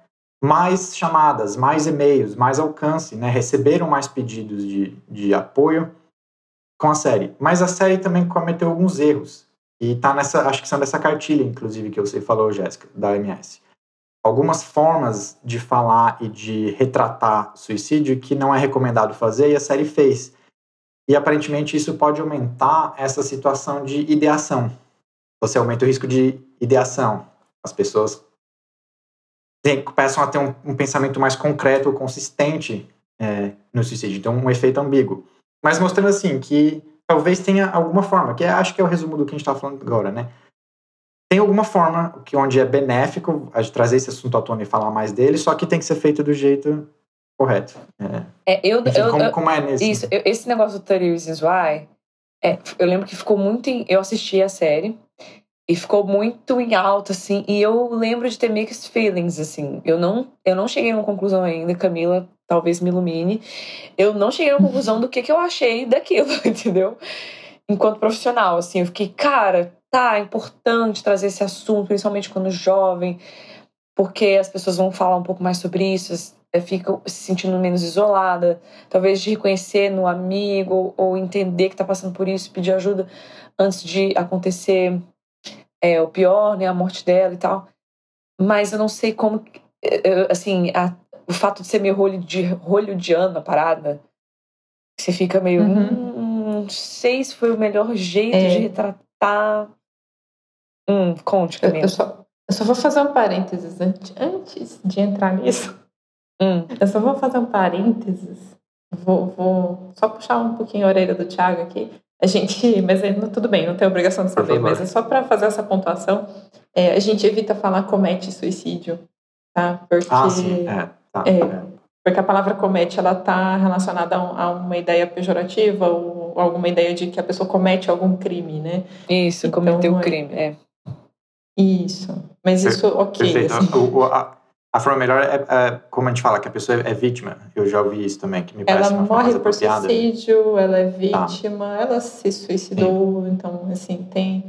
mais chamadas, mais e-mails, mais alcance, né? receberam mais pedidos de, de apoio com a série. Mas a série também cometeu alguns erros. E tá nessa, acho que são dessa cartilha, inclusive, que você falou, Jéssica, da OMS algumas formas de falar e de retratar suicídio que não é recomendado fazer e a série fez. E aparentemente isso pode aumentar essa situação de ideação. Você aumenta o risco de ideação. As pessoas começam a ter um, um pensamento mais concreto consistente é, no suicídio. Então, um efeito ambíguo. Mas mostrando assim que talvez tenha alguma forma, que é, acho que é o resumo do que a gente está falando agora, né? Tem alguma forma que onde é benéfico a gente trazer esse assunto à tona e falar mais dele, só que tem que ser feito do jeito correto. É, é eu, Enfim, eu, como, eu, como, é nesse? Isso, eu, esse negócio do 30 Reasons Why, é, eu lembro que ficou muito em, eu assisti a série e ficou muito em alta assim, e eu lembro de ter mixed feelings assim. Eu não eu não cheguei a uma conclusão ainda, Camila talvez me ilumine. Eu não cheguei a uma conclusão do que que eu achei daquilo, <laughs> entendeu? enquanto profissional, assim, eu fiquei, cara, tá, é importante trazer esse assunto, principalmente quando jovem, porque as pessoas vão falar um pouco mais sobre isso, é, fica se sentindo menos isolada, talvez de reconhecer no amigo ou entender que está passando por isso, pedir ajuda antes de acontecer é, o pior, né, a morte dela e tal. Mas eu não sei como, assim, a, o fato de ser meio rolho de rolho de ano a parada, você fica meio, uhum. hum, não sei se foi o melhor jeito é. de retratar. Hum, conte, Camila. Eu, eu, só, eu só vou fazer um parênteses antes, antes de entrar nisso. Hum. Eu só vou fazer um parênteses. Vou, vou só puxar um pouquinho a orelha do Thiago aqui. A gente, <laughs> mas é, tudo bem, não tem obrigação de saber, mas é só para fazer essa pontuação. É, a gente evita falar comete suicídio, tá? Porque, ah, sim. É, tá, é, é. porque a palavra comete ela está relacionada a, uma ideia pejorativa ou alguma ideia de que a pessoa comete algum crime, né? Isso, então, cometeu o crime, é. Isso, mas isso, ok. Perfeito. Assim. O, o, a a forma melhor é, é, como a gente fala, que a pessoa é vítima. Eu já ouvi isso também, que me parece ela uma morre por apropriada. suicídio, ela é tá. vítima, tá. ela se suicidou, Sim. então, assim, tem...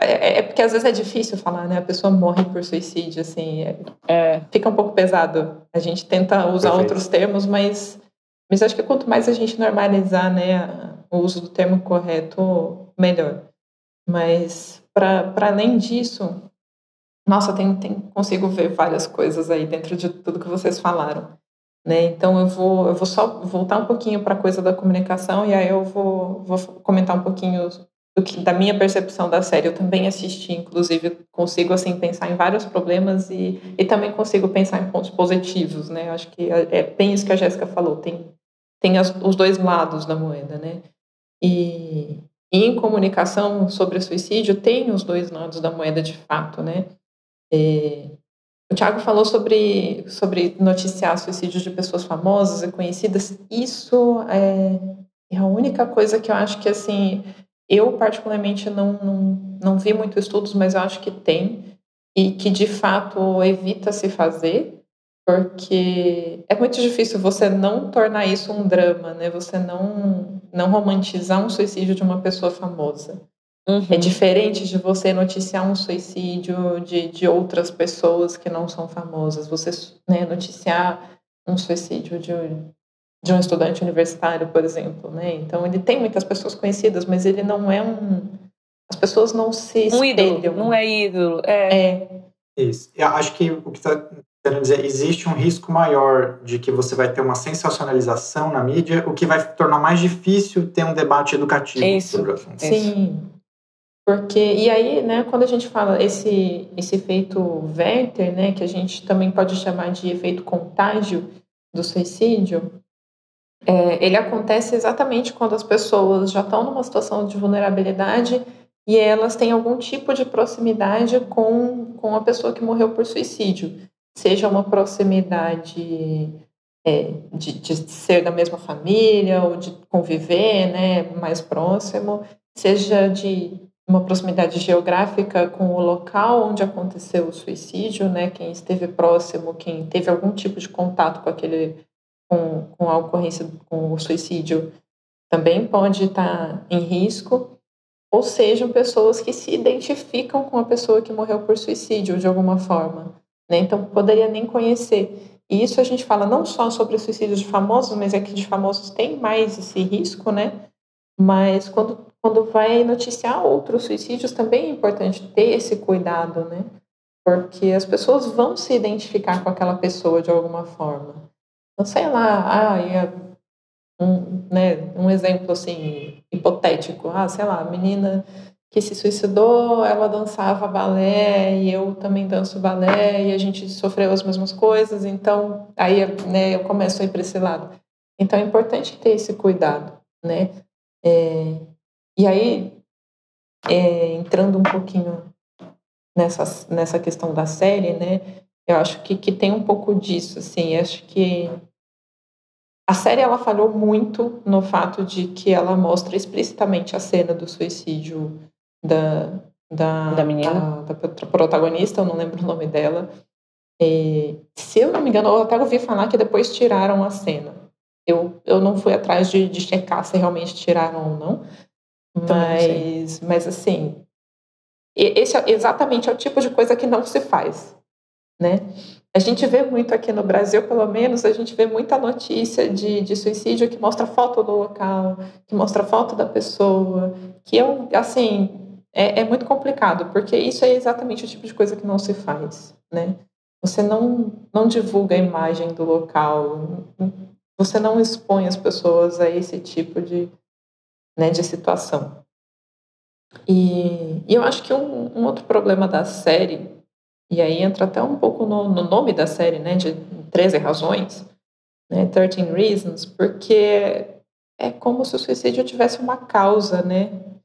É, é, é, porque às vezes é difícil falar, né? A pessoa morre por suicídio, assim, é, é fica um pouco pesado. A gente tenta usar Perfeito. outros termos, mas, mas acho que quanto mais a gente normalizar, né, o uso do termo correto, melhor. Mas, para além disso, nossa, tem, tem, consigo ver várias coisas aí dentro de tudo que vocês falaram. Né? Então eu vou, eu vou só voltar um pouquinho para a coisa da comunicação e aí eu vou, vou comentar um pouquinho do que, da minha percepção da série. Eu também assisti, inclusive consigo assim pensar em vários problemas e, e também consigo pensar em pontos positivos. Né? Acho que é, é bem isso que a Jéssica falou. Tem, tem as, os dois lados da moeda, né? E, e em comunicação sobre suicídio tem os dois lados da moeda de fato, né? É, o Tiago falou sobre, sobre noticiar suicídios de pessoas famosas e conhecidas. Isso é, é, a única coisa que eu acho que, assim, eu particularmente não, não, não vi muitos estudos, mas eu acho que tem. E que, de fato, evita se fazer, porque é muito difícil você não tornar isso um drama, né? Você não, não romantizar um suicídio de uma pessoa famosa. Uhum. É diferente de você noticiar um suicídio de, de outras pessoas que não são famosas. Você né, noticiar um suicídio de, de um estudante universitário, por exemplo. Né? Então, ele tem muitas pessoas conhecidas, mas ele não é um. As pessoas não se um ídolo, não é ídolo. É. é. Isso. Eu acho que o que está querendo dizer, existe um risco maior de que você vai ter uma sensacionalização na mídia, o que vai tornar mais difícil ter um debate educativo Isso. sobre o assunto. Sim. Porque, e aí, né, quando a gente fala esse, esse efeito Werther, né, que a gente também pode chamar de efeito contágio do suicídio, é, ele acontece exatamente quando as pessoas já estão numa situação de vulnerabilidade e elas têm algum tipo de proximidade com, com a pessoa que morreu por suicídio. Seja uma proximidade é, de, de ser da mesma família ou de conviver né, mais próximo, seja de uma proximidade geográfica com o local onde aconteceu o suicídio, né? Quem esteve próximo, quem teve algum tipo de contato com aquele com, com a ocorrência com o suicídio também pode estar em risco, ou sejam pessoas que se identificam com a pessoa que morreu por suicídio de alguma forma, né? Então poderia nem conhecer. E isso a gente fala não só sobre suicídios de famosos, mas é que de famosos tem mais esse risco, né? Mas quando quando vai noticiar outros suicídios, também é importante ter esse cuidado, né? Porque as pessoas vão se identificar com aquela pessoa de alguma forma. Não sei lá, ah, um, né, um exemplo assim hipotético, ah, sei lá, a menina que se suicidou, ela dançava balé e eu também danço balé e a gente sofreu as mesmas coisas, então aí né, eu começo a ir para esse lado. Então é importante ter esse cuidado, né? É, e aí, é, entrando um pouquinho nessa, nessa questão da série, né? Eu acho que, que tem um pouco disso, assim. Acho que a série ela falhou muito no fato de que ela mostra explicitamente a cena do suicídio da da, da menina, da, da protagonista, eu não lembro o nome dela. E, se eu não me engano, eu até ouvi falar que depois tiraram a cena. Eu, eu não fui atrás de, de checar se realmente tiraram ou não, Mas, mas assim, esse é exatamente é o tipo de coisa que não se faz, né? A gente vê muito aqui no Brasil, pelo menos, a gente vê muita notícia de, de suicídio que mostra foto do local, que mostra foto da pessoa, que eu, assim, é, é muito complicado, porque isso é exatamente o tipo de coisa que não se faz, né? Você não, não divulga a imagem do local, você não expõe as pessoas a esse tipo de, né, de situação. E, e eu acho que um, um, outro problema da série, e aí entra até um pouco no, no nome da série, né, de 13 razões, né, 13 Reasons, porque é como se o suicídio tivesse uma causa, né?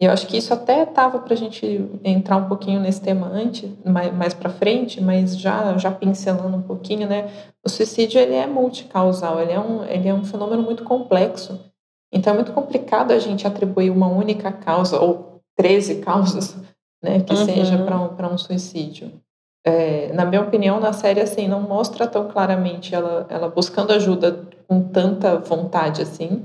E eu acho que isso até estava para a gente entrar um pouquinho nesse tema antes, mais, mais para frente, mas já, já pincelando um pouquinho, né? O suicídio ele é multicausal, ele é um, ele é um fenômeno muito complexo. Então é muito complicado a gente atribuir uma única causa, ou 13 causas, <laughs> né, que uhum. seja para um, um suicídio. É, na minha opinião, na série, assim, não mostra tão claramente ela, ela buscando ajuda com tanta vontade, assim,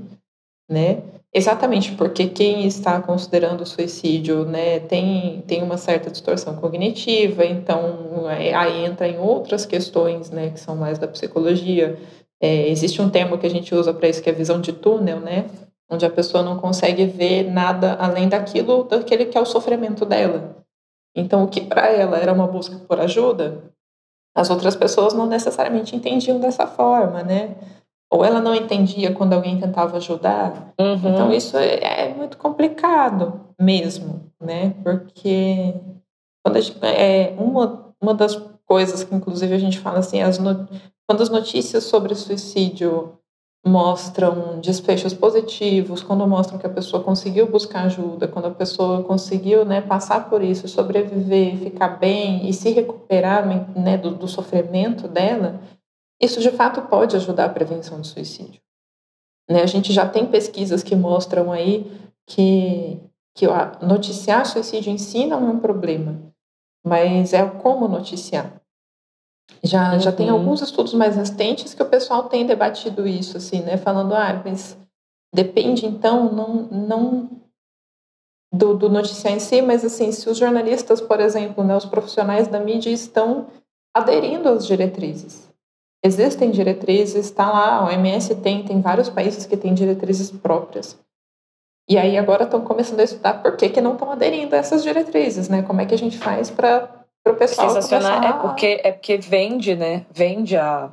né? Exatamente porque quem está considerando o suicídio, né, tem, tem uma certa distorção cognitiva, então é, aí entra em outras questões, né, que são mais da psicologia. É, existe um termo que a gente usa para isso que é visão de túnel, né? onde a pessoa não consegue ver nada além daquilo, daquele que é o sofrimento dela. Então, o que para ela era uma busca por ajuda, as outras pessoas não necessariamente entendiam dessa forma, né? Ou ela não entendia quando alguém tentava ajudar. Uhum. Então, isso é, é, muito complicado mesmo, né? Porque quando gente, é uma, uma das coisas que, inclusive, a gente fala assim, as no, quando as notícias sobre suicídio mostram desfechos positivos, quando mostram que a pessoa conseguiu buscar ajuda, quando a pessoa conseguiu né, passar por isso, sobreviver, ficar bem e se recuperar né, do, do sofrimento dela, isso de fato pode ajudar a prevenção do suicídio. Né, a gente já tem pesquisas que mostram aí que, que noticiar suicídio em si não é um problema, mas é como noticiar. Já, uhum. já tem uhum. alguns estudos mais recentes que o pessoal tem debatido isso, assim, né? Falando, ah, mas depende, então, não, não do, do noticiar em si, mas, assim, se os jornalistas, por exemplo, né, os profissionais da mídia estão aderindo às diretrizes. Existem diretrizes, está lá, a OMS tem, tem vários países que têm diretrizes próprias. E aí agora estão começando a estudar por que, que não estão aderindo a essas diretrizes, né? Como é que a gente faz para pro pessoal Sensacional. É porque, é porque vende, né? Vende a.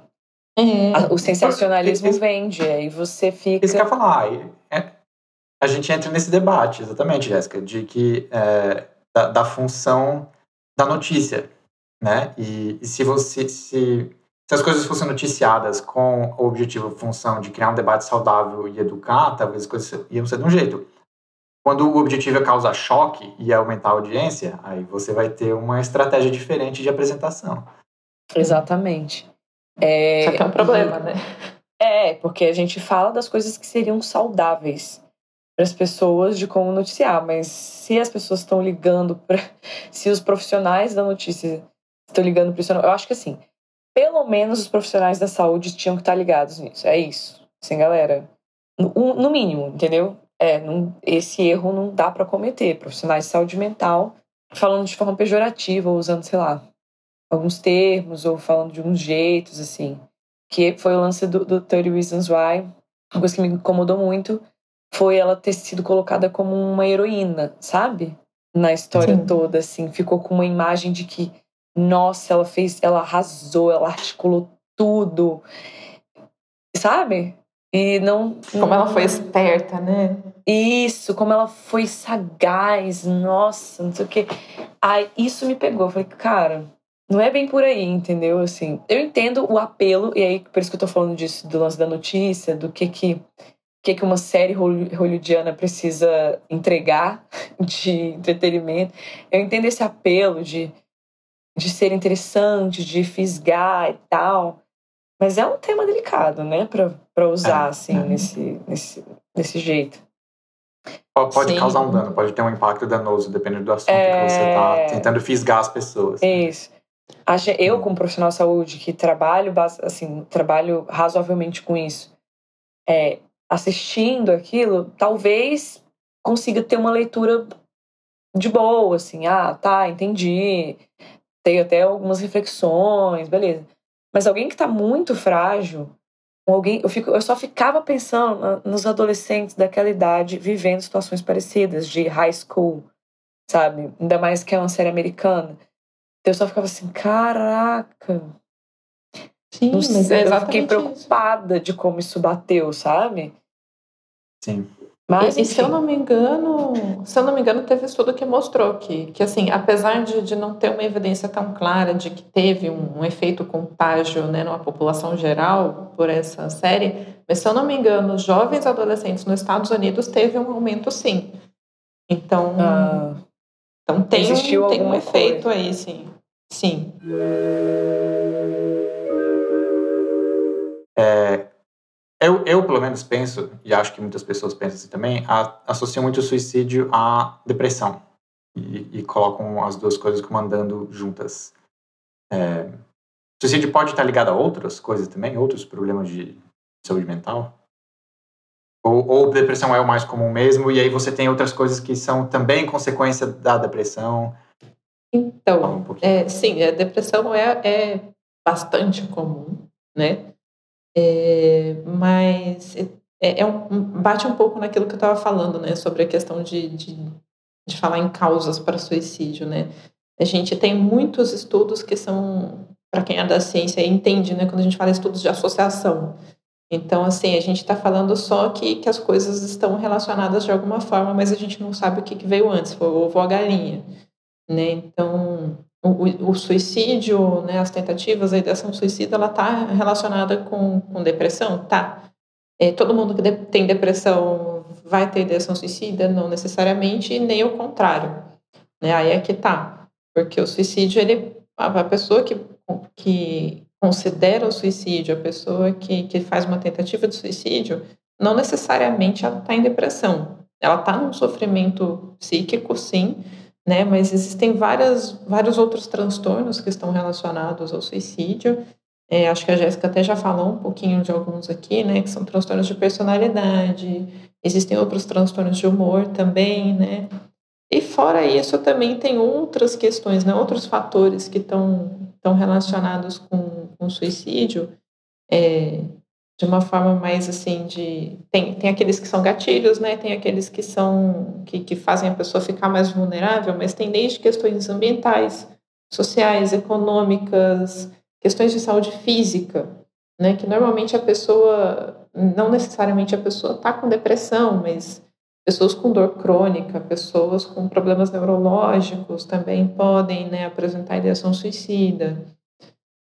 É. a o sensacionalismo isso, vende, aí você fica. Isso que eu ia falar. É, a gente entra nesse debate, exatamente, Jéssica, de que é, da, da, função da notícia, né? E, e se você se, se as coisas fossem noticiadas com o objetivo, função de criar um debate saudável e educar, talvez as coisas iam ser de um jeito. Quando o objetivo é causar choque e aumentar a audiência, aí você vai ter uma estratégia diferente de apresentação. Exatamente. É, Só que é um problema, né? <laughs> É, porque a gente fala das coisas que seriam saudáveis para as pessoas de como noticiar, mas se as pessoas estão ligando para. <laughs> Se os profissionais da notícia estão ligando para isso, eu acho que assim, pelo menos os profissionais da saúde tinham que estar ligados nisso. É isso. Assim, galera. No, no mínimo, entendeu? é, não, esse erro não dá para cometer. Profissionais de saúde mental falando de forma pejorativa, ou usando, sei lá, alguns termos, ou falando de uns jeitos, assim. Que foi o lance do, do 30 Reasons Why. Uma coisa que me incomodou muito foi ela ter sido colocada como uma heroína, sabe? Na história Sim. toda, assim. Ficou com uma imagem de que, nossa, ela fez, ela arrasou, ela articulou tudo. Sabe? E não. Como ela foi esperta, né? Isso, como ela foi sagaz, nossa, não sei o quê. Aí isso me pegou. Eu falei, cara, não é bem por aí, entendeu? Assim, eu entendo o apelo, e aí por isso que eu tô falando disso, do lance da notícia, do que que, que, que uma série hollywoodiana precisa entregar <laughs> de entretenimento. Eu entendo esse apelo de, de ser interessante, de fisgar e tal. Mas é um tema delicado, né, para usar, é, assim, é. Nesse, nesse, nesse jeito. Pode Sim. causar um dano, pode ter um impacto danoso, dependendo do assunto é... que você está é. tentando fisgar as pessoas. Né? Isso. Eu, como profissional de saúde, que trabalho, assim, trabalho razoavelmente com isso, é, assistindo aquilo, talvez consiga ter uma leitura de boa, assim, ah, tá, entendi. Tenho até algumas reflexões, beleza. Mas alguém que tá muito frágil, alguém, eu, fico, eu só ficava pensando nos adolescentes daquela idade vivendo situações parecidas, de high school, sabe? Ainda mais que é uma série americana. Então eu só ficava assim, caraca. Sim, Não mas é eu fiquei preocupada isso. de como isso bateu, sabe? Sim. Mas, e, se eu não me engano, se eu não me engano, teve estudo que mostrou que, que assim, apesar de, de não ter uma evidência tão clara de que teve um, um efeito contágio né, na população geral por essa série, mas se eu não me engano, jovens adolescentes nos Estados Unidos teve um aumento sim. Então, ah, então tem, um, tem um efeito coisa. aí, sim. Sim. É, eu, eu, pelo menos, penso, e acho que muitas pessoas pensam assim também, a, associam muito o suicídio à depressão. E, e colocam as duas coisas como andando juntas. É, suicídio pode estar ligado a outras coisas também, outros problemas de saúde mental? Ou, ou depressão é o mais comum mesmo, e aí você tem outras coisas que são também consequência da depressão? Então, um é, sim, a depressão é, é bastante comum, né? É, mas é, é um, bate um pouco naquilo que eu estava falando, né, sobre a questão de, de, de falar em causas para suicídio, né. A gente tem muitos estudos que são, para quem é da ciência entende, né, quando a gente fala estudos de associação. Então, assim, a gente está falando só que, que as coisas estão relacionadas de alguma forma, mas a gente não sabe o que, que veio antes, foi o ovo ou a galinha, né. Então, o, o, suicídio, né, as tentativas, a ideação suicida, ela está relacionada com, com depressão? Tá. É, todo mundo que de, tem depressão vai ter ideação suicida? Não necessariamente, nem o contrário. Né? Aí é que tá. Porque o suicídio, ele, a, a pessoa que, que considera o suicídio, a pessoa que, que faz uma tentativa de suicídio, não necessariamente ela está em depressão. Ela está num sofrimento psíquico, sim, né? Mas existem várias, vários outros transtornos que estão relacionados ao suicídio. É, acho que a Jéssica até já falou um pouquinho de alguns aqui, né? Que são transtornos de personalidade. Existem outros transtornos de humor também, né? E fora isso, também tem outras questões, né? Outros fatores que estão, relacionados com, com suicídio. É, de uma forma mais assim de tem, tem aqueles que são gatilhos né tem aqueles que são que, que fazem a pessoa ficar mais vulnerável mas tem desde questões ambientais sociais econômicas questões de saúde física né que normalmente a pessoa não necessariamente a pessoa está com depressão mas pessoas com dor crônica pessoas com problemas neurológicos também podem né, apresentar ideação suicida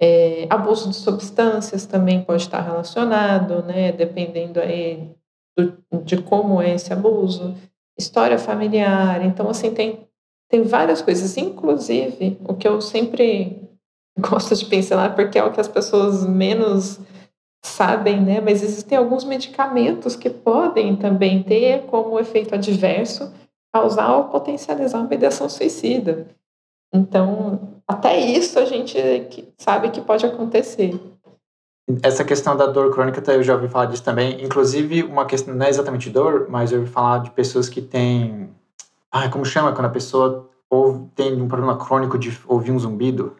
é, abuso de substâncias também pode estar relacionado, né, dependendo aí do, de como é esse abuso, história familiar. Então, assim, tem, tem várias coisas, inclusive o que eu sempre <laughs> gosto de pensar, porque é o que as pessoas menos sabem, né? Mas existem alguns medicamentos que podem também ter como efeito adverso causar ou potencializar uma ideação suicida. Então, até isso a gente sabe que pode acontecer. Essa questão da dor crônica, eu já ouvi falar disso também. Inclusive, uma questão, não é exatamente dor, mas eu ouvi falar de pessoas que têm. Ah, como chama quando a pessoa ouve, tem um problema crônico de ouvir um zumbido?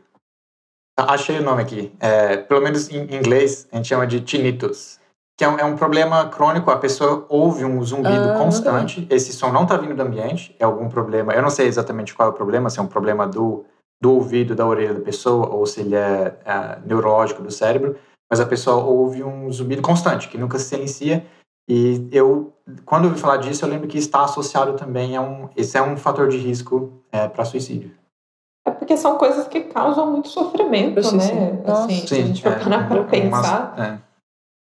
Ah, achei o nome aqui. É, pelo menos em inglês, a gente chama de tinnitus que é um, é um, problema crônico, a pessoa ouve um zumbido ah, constante, esse som não está vindo do ambiente, é algum problema, eu não sei exatamente qual é o problema, se é um problema do, do ouvido, da orelha da pessoa, ou se ele é, é neurológico do cérebro, mas a pessoa ouve um zumbido constante, que nunca se silencia, e eu, quando eu ouvi falar disso, eu lembro que está associado também a um, esse é um fator de risco é, para suicídio. É porque são coisas que causam muito sofrimento, né? Sim. Assim, sim, se a gente for é, parar para pensar... É.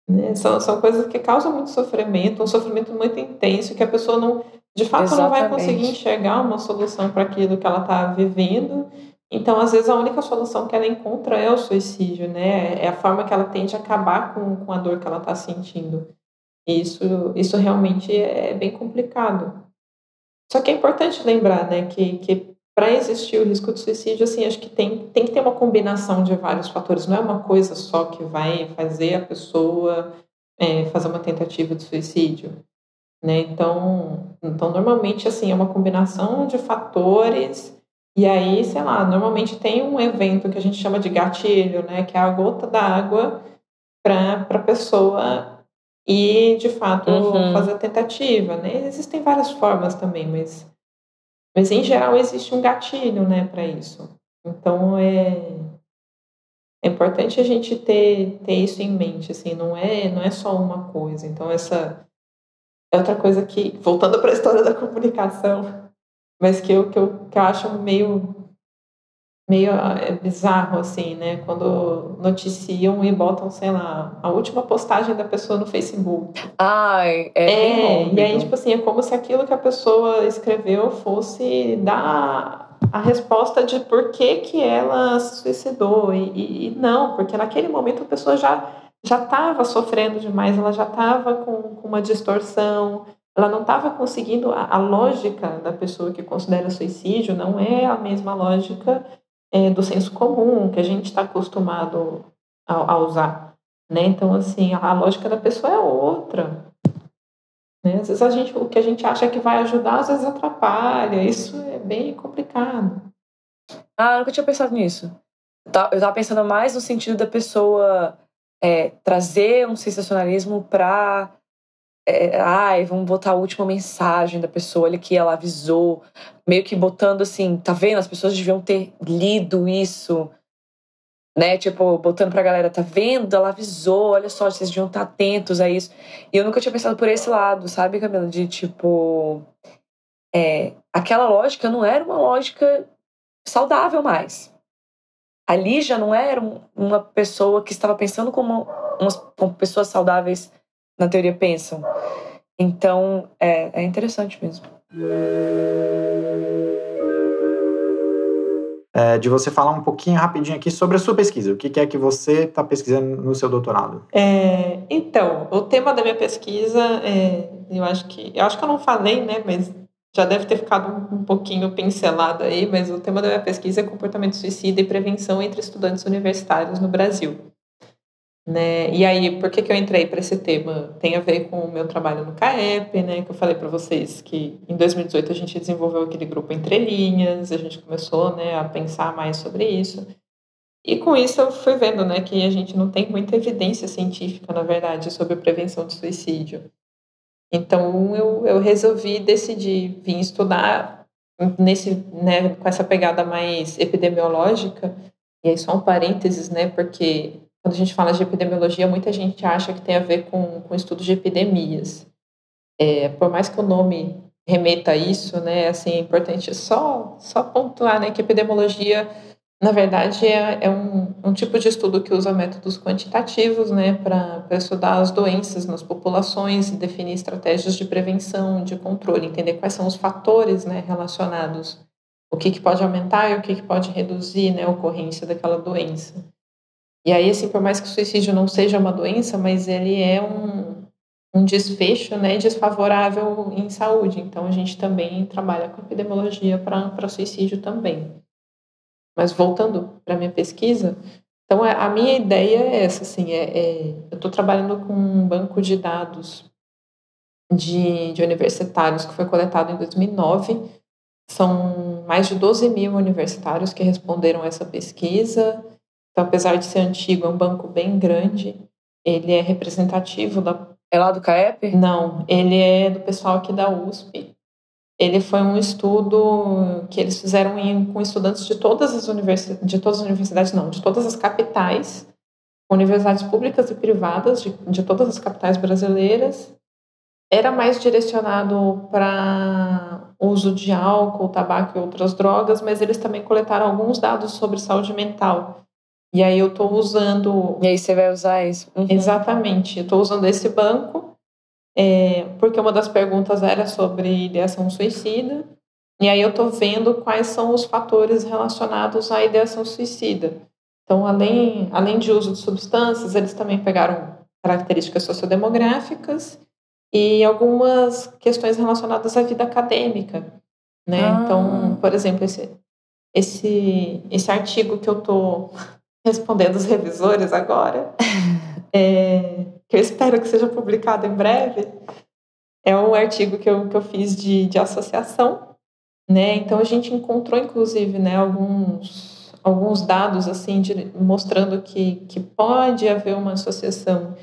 Né? São, são coisas que causam muito sofrimento, um sofrimento muito intenso, que a pessoa não, de fato, Exatamente. não vai conseguir enxergar uma solução para aquilo que ela está vivendo. Então, às vezes, a única solução que ela encontra é o suicídio, né? É a forma que ela tende a acabar com, com a dor que ela está sentindo. E isso, isso realmente é bem complicado. Só que é importante lembrar, né, que, que para existir o risco de suicídio, assim, acho que tem, tem que ter uma combinação de vários fatores. Não é uma coisa só que vai fazer a pessoa é, fazer uma tentativa de suicídio. Né? Então, então, normalmente, assim, é uma combinação de fatores e aí, sei lá, normalmente tem um evento que a gente chama de gatilho, né? Que é a gota d'água para a pessoa ir, de fato, uhum. fazer a tentativa, né? Existem várias formas também, mas, mas em geral existe um gatilho, né, para isso. Então, é, é importante a gente ter, ter isso em mente, assim, não é, não é só uma coisa. Então, essa é outra coisa que, voltando para a história da comunicação, mas que eu, que eu, que eu acho meio meio é bizarro assim, né? Quando noticiam e botam, sei lá, a última postagem da pessoa no Facebook. Ai, é. é e aí, tipo assim, é como se aquilo que a pessoa escreveu fosse dar a resposta de por que, que ela se suicidou. E, e, e não, porque naquele momento a pessoa já já estava sofrendo demais, ela já estava com, com uma distorção, ela não estava conseguindo a, a, lógica da pessoa que considera suicídio não é a mesma lógica é, do senso comum que a gente está acostumado a, a, usar, né? Então assim a, lógica da pessoa é outra. Né? Às vezes a gente, o que a gente acha que vai ajudar, às vezes atrapalha. Isso é bem complicado. Ah, eu nunca tinha pensado nisso. Eu estava pensando mais no sentido da pessoa é, trazer um sensacionalismo para é, ai, vamos botar a última mensagem da pessoa, olha que ela avisou, meio que botando assim, tá vendo? As pessoas deviam ter lido isso, né? Tipo, botando pra galera, tá vendo? Ela avisou, olha só, vocês deviam estar atentos a isso. E eu nunca tinha pensado por esse lado, sabe, Camila? De tipo. É, aquela lógica não era uma lógica saudável mais. Ali já não era uma pessoa que estava pensando como, umas, como pessoas saudáveis na teoria pensam. Então, é, é interessante mesmo. É, de você falar um pouquinho rapidinho aqui sobre a sua pesquisa. O que é que você está pesquisando no seu doutorado? É, então, o tema da minha pesquisa, é, eu acho que eu acho que eu não falei, né, mas já deve ter ficado um, pouquinho pincelado aí, mas o tema da minha pesquisa é comportamento suicida e prevenção entre estudantes universitários no Brasil. Né? E aí, por que, que eu entrei para esse tema? Tem a ver com o meu trabalho no CAEP, né? Que eu falei para vocês que em 2018 a gente desenvolveu aquele grupo Entre Linhas, a gente começou né, a pensar mais sobre isso. E com isso eu fui vendo né, que a gente não tem muita evidência científica, na verdade, sobre prevenção de suicídio. Então eu, eu resolvi decidir vir estudar nesse, né, com essa pegada mais epidemiológica. E aí só um parênteses, né? Porque quando a gente fala de epidemiologia, muita gente acha que tem a ver com, com estudos de epidemias. É, por mais que o nome remeta a isso, né, assim, é importante só, só pontuar né, que epidemiologia, na verdade, é, é um, um tipo de estudo que usa métodos quantitativos né, para estudar as doenças nas populações e definir estratégias de prevenção, de controle, entender quais são os fatores né, relacionados, o que, que pode aumentar e o que, que pode reduzir né, a ocorrência daquela doença. E aí, assim, por mais que o suicídio não seja uma doença, mas ele é um, um desfecho né, desfavorável em saúde. Então, a gente também trabalha com epidemiologia para suicídio também. Mas voltando para minha pesquisa, então a minha ideia é essa, assim, é, é eu estou trabalhando com um banco de dados de, de universitários que foi coletado em 2009. São mais de 12 mil universitários que responderam essa pesquisa. Então, apesar de ser antigo, é um banco bem grande. Ele é representativo da. É lá do CAEP? Não, ele é do pessoal aqui da USP. Ele foi um estudo que eles fizeram em, com estudantes de todas as universidades, de todas as universidades, não, de todas as capitais, universidades públicas e privadas de, de todas as capitais brasileiras. Era mais direcionado para uso de álcool, tabaco e outras drogas, mas eles também coletaram alguns dados sobre saúde mental. E aí eu estou usando. E aí você vai usar isso. Uhum. Exatamente. Eu estou usando esse banco, é, porque uma das perguntas era sobre ideação suicida. E aí eu estou vendo quais são os fatores relacionados à ideação suicida. Então, além, além de uso de substâncias, eles também pegaram características sociodemográficas e algumas questões relacionadas à vida acadêmica. Né? Ah. Então, por exemplo, esse, esse, esse artigo que eu estou respondendo os revisores agora, é, que eu espero que seja publicado em breve, é um artigo que eu, que eu fiz de, de associação, né? Então a gente encontrou, inclusive, né, alguns, alguns dados assim de, mostrando que, que pode haver uma associação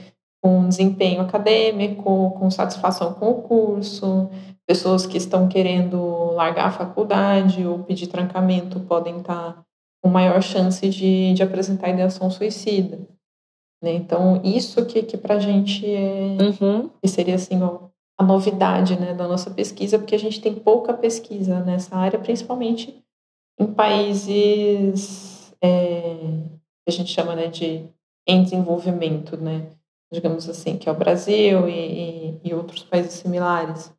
com desempenho acadêmico, com satisfação com o curso, pessoas que estão querendo largar a faculdade ou pedir trancamento podem estar com maior chance de, de apresentar ideação suicida. Né? Então, isso que, que para a gente é, uhum. que seria assim, ó, a novidade né, da nossa pesquisa, porque a gente tem pouca pesquisa nessa área, principalmente em países é, que a gente chama né, de em desenvolvimento, né? digamos assim, que é o Brasil e, e, e outros países similares.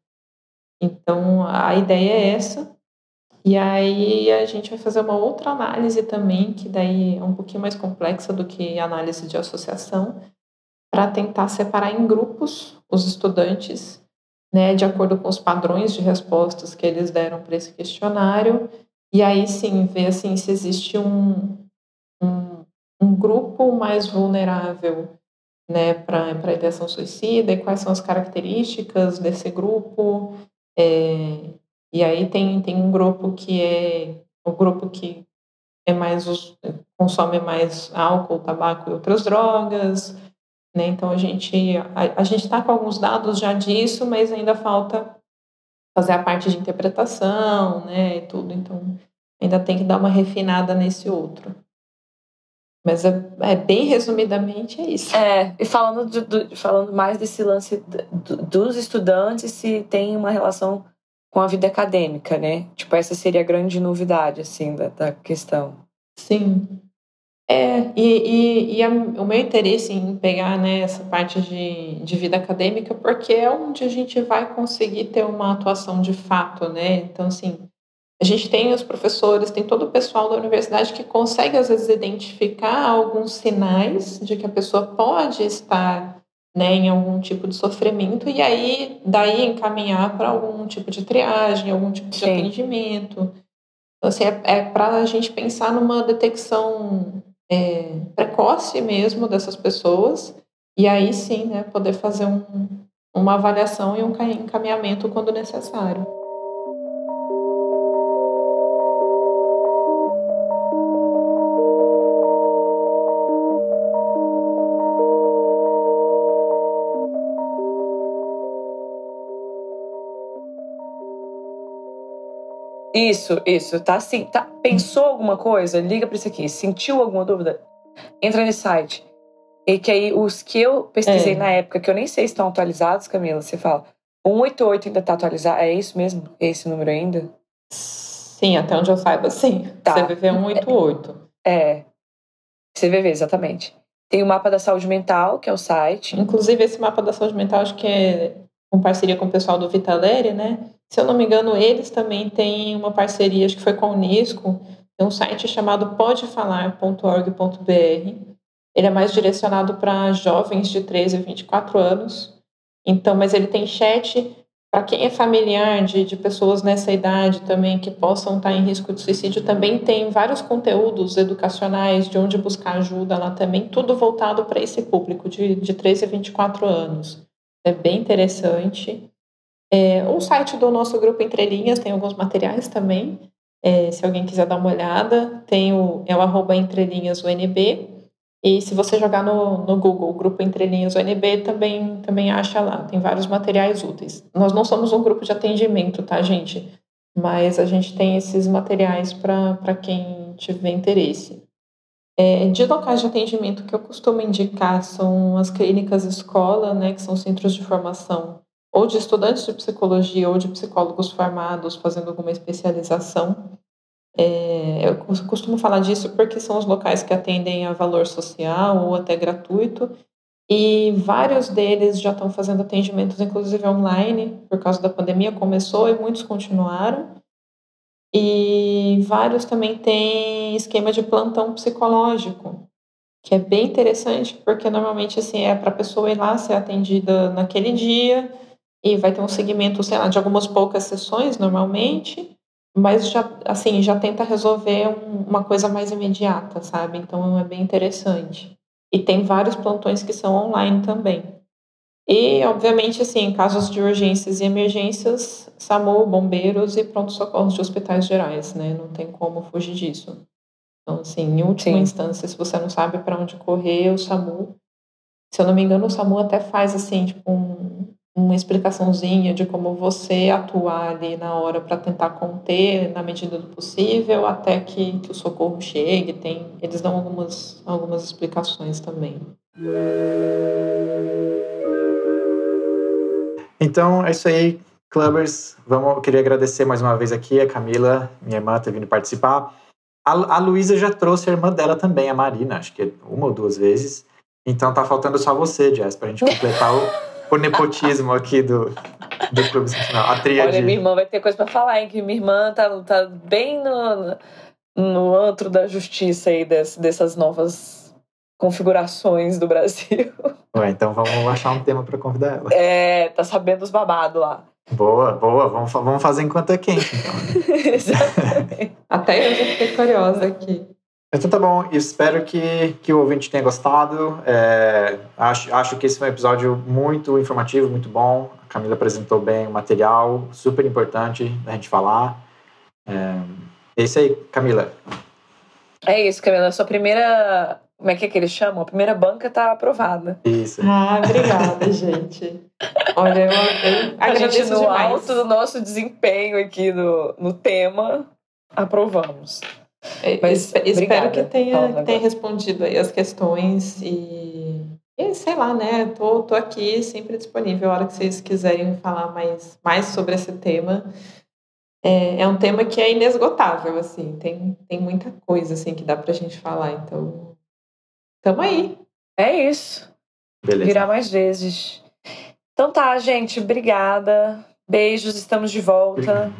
Então, a ideia é essa. E aí a gente vai fazer uma outra análise também, que daí é um pouquinho mais complexa do que análise de associação, para tentar separar em grupos os estudantes, né, de acordo com os padrões de respostas que eles deram para esse questionário, e aí sim ver assim se existe um, um, um grupo mais vulnerável né, para a ideação suicida e quais são as características desse grupo. É, e aí tem, tem um grupo que é o grupo que é mais consome mais álcool, tabaco e outras drogas, né? Então a gente a, a gente está com alguns dados já disso, mas ainda falta fazer a parte de interpretação, né? E tudo. Então ainda tem que dar uma refinada nesse outro. Mas é, é, bem resumidamente é isso. É, e falando, do, falando mais desse lance do, dos estudantes, se tem uma relação com a vida acadêmica, né? Tipo, essa seria a grande novidade, assim, da, da questão. Sim. É, e, e, e a, o meu interesse em pegar né, essa parte de, de vida acadêmica, porque é onde a gente vai conseguir ter uma atuação de fato, né? Então, assim, a gente tem os professores, tem todo o pessoal da universidade que consegue, às vezes, identificar alguns sinais de que a pessoa pode estar né, em algum tipo de sofrimento, e aí, daí, encaminhar para algum tipo de triagem, algum tipo de Sim. atendimento. Então, assim, é, é para a gente pensar numa detecção é, precoce mesmo dessas pessoas, e aí sim, né, poder fazer um, uma avaliação e um encaminhamento quando necessário. Isso, isso. Tá assim, tá, pensou alguma coisa? Liga para isso aqui. Sentiu alguma dúvida? Entra nesse site. E que aí os que eu pesquisei é. na época, que eu nem sei se estão atualizados, Camila, você fala. 188 ainda tá atualizado. É isso mesmo? É esse número ainda? Sim, até onde eu saiba, sim. Tá. CVV 188. É. CVV, exatamente. Tem o mapa da saúde mental, que é o site. Inclusive, esse mapa da saúde mental, acho que é com parceria com o pessoal do Vitaleri, né? Se eu não me engano, eles também têm uma parceria, acho que foi com a Unesco, tem um site chamado podefalar.org.br. Ele é mais direcionado para jovens de 13 a 24 anos. Então, mas ele tem chat para quem é familiar de, de pessoas nessa idade também que possam estar em risco de suicídio. Também tem vários conteúdos educacionais de onde buscar ajuda lá também, tudo voltado para esse público de, de 13 a 24 anos. É bem interessante. É, o site do nosso grupo Entre Linhas tem alguns materiais também. É, se alguém quiser dar uma olhada, tem o, é o arroba Entre Linhas UNB. E se você jogar no, no Google Grupo Entre Linhas UNB, também, também acha lá. Tem vários materiais úteis. Nós não somos um grupo de atendimento, tá, gente? Mas a gente tem esses materiais para quem tiver interesse. É, de locais de atendimento que eu costumo indicar são as clínicas escola, né, que são centros de formação ou de estudantes de psicologia ou de psicólogos formados fazendo alguma especialização. É, eu costumo falar disso porque são os locais que atendem a valor social ou até gratuito, e vários deles já estão fazendo atendimentos, inclusive online, por causa da pandemia, começou e muitos continuaram. E vários também têm esquema de plantão psicológico, que é bem interessante, porque normalmente assim, é para a pessoa ir lá ser atendida naquele dia e vai ter um segmento, sei lá, de algumas poucas sessões normalmente, mas já assim, já tenta resolver uma coisa mais imediata, sabe? Então é bem interessante. E tem vários plantões que são online também. E, obviamente, assim, em casos de urgências e emergências, SAMU, bombeiros e pronto-socorros de hospitais gerais, né? Não tem como fugir disso. Então, assim, em última Sim. instância, se você não sabe para onde correr, o SAMU, se eu não me engano, o SAMU até faz, assim, tipo, um, uma explicaçãozinha de como você atuar ali na hora para tentar conter na medida do possível até que, que o socorro chegue. Tem, eles dão algumas, algumas explicações também. Então é isso aí, clubbers. Vamos, queria agradecer mais uma vez aqui a Camila, minha irmã, ter vindo participar. A, a Luísa já trouxe a irmã dela também, a Marina, acho que uma ou duas vezes. Então tá faltando só você, Jess, pra gente completar o o nepotismo aqui do, do Clube Sentinel. A tríade. Olha, minha irmã vai ter coisa pra falar, hein? Que minha irmã tá, tá bem no, no antro da justiça aí desse, dessas novas configurações do Brasil. <laughs> Ué, então vamos achar um tema pra convidar ela. É, tá sabendo os babados lá. Boa, boa. Vamos, vamos fazer enquanto é quente, então. <laughs> Exatamente. Até eu já fiquei curiosa aqui. Então tá bom, espero que, que o ouvinte tenha gostado. É, acho, acho que esse foi um episódio muito informativo, muito bom. A Camila apresentou bem o material, super importante da gente falar. É, é isso aí, Camila. É isso, Camila. Sua primeira. Como é que, é que eles chamam? A primeira banca tá aprovada. Isso. Ah, obrigada, gente. Olha, eu, eu a gente, no demais. alto do nosso desempenho aqui no, no tema, aprovamos. É, Mas, espero que tenha, que tenha respondido aí as questões e, e, sei lá, né? Tô, tô aqui sempre disponível a hora que vocês quiserem falar mais, mais sobre esse tema. É, é um tema que é inesgotável, assim, tem, tem muita coisa assim que dá pra gente falar, então tamo aí. É isso. Beleza. Virar mais vezes. Então tá, gente, obrigada. Beijos, estamos de volta.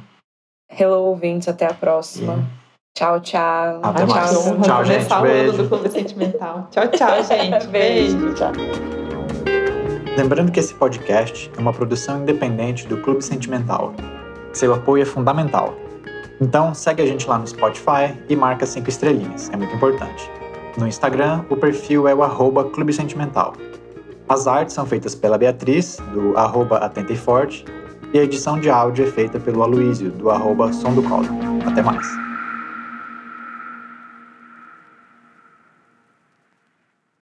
Hello, ouvintes, até a próxima. Tchau, tchau. Até mais. Tchau, tchau gente. Beijo. do Clube Sentimental. Tchau, tchau, <laughs> gente. Beijo. Beijo. Tchau. Lembrando que esse podcast é uma produção independente do Clube Sentimental. Seu apoio é fundamental. Então, segue a gente lá no Spotify e marca cinco estrelinhas, é muito importante. No Instagram, o perfil é o arroba Clube Sentimental. As artes são feitas pela Beatriz, do arroba Atenta e Forte, e a edição de áudio é feita pelo Aloísio, do arroba Som do Colo. Até mais!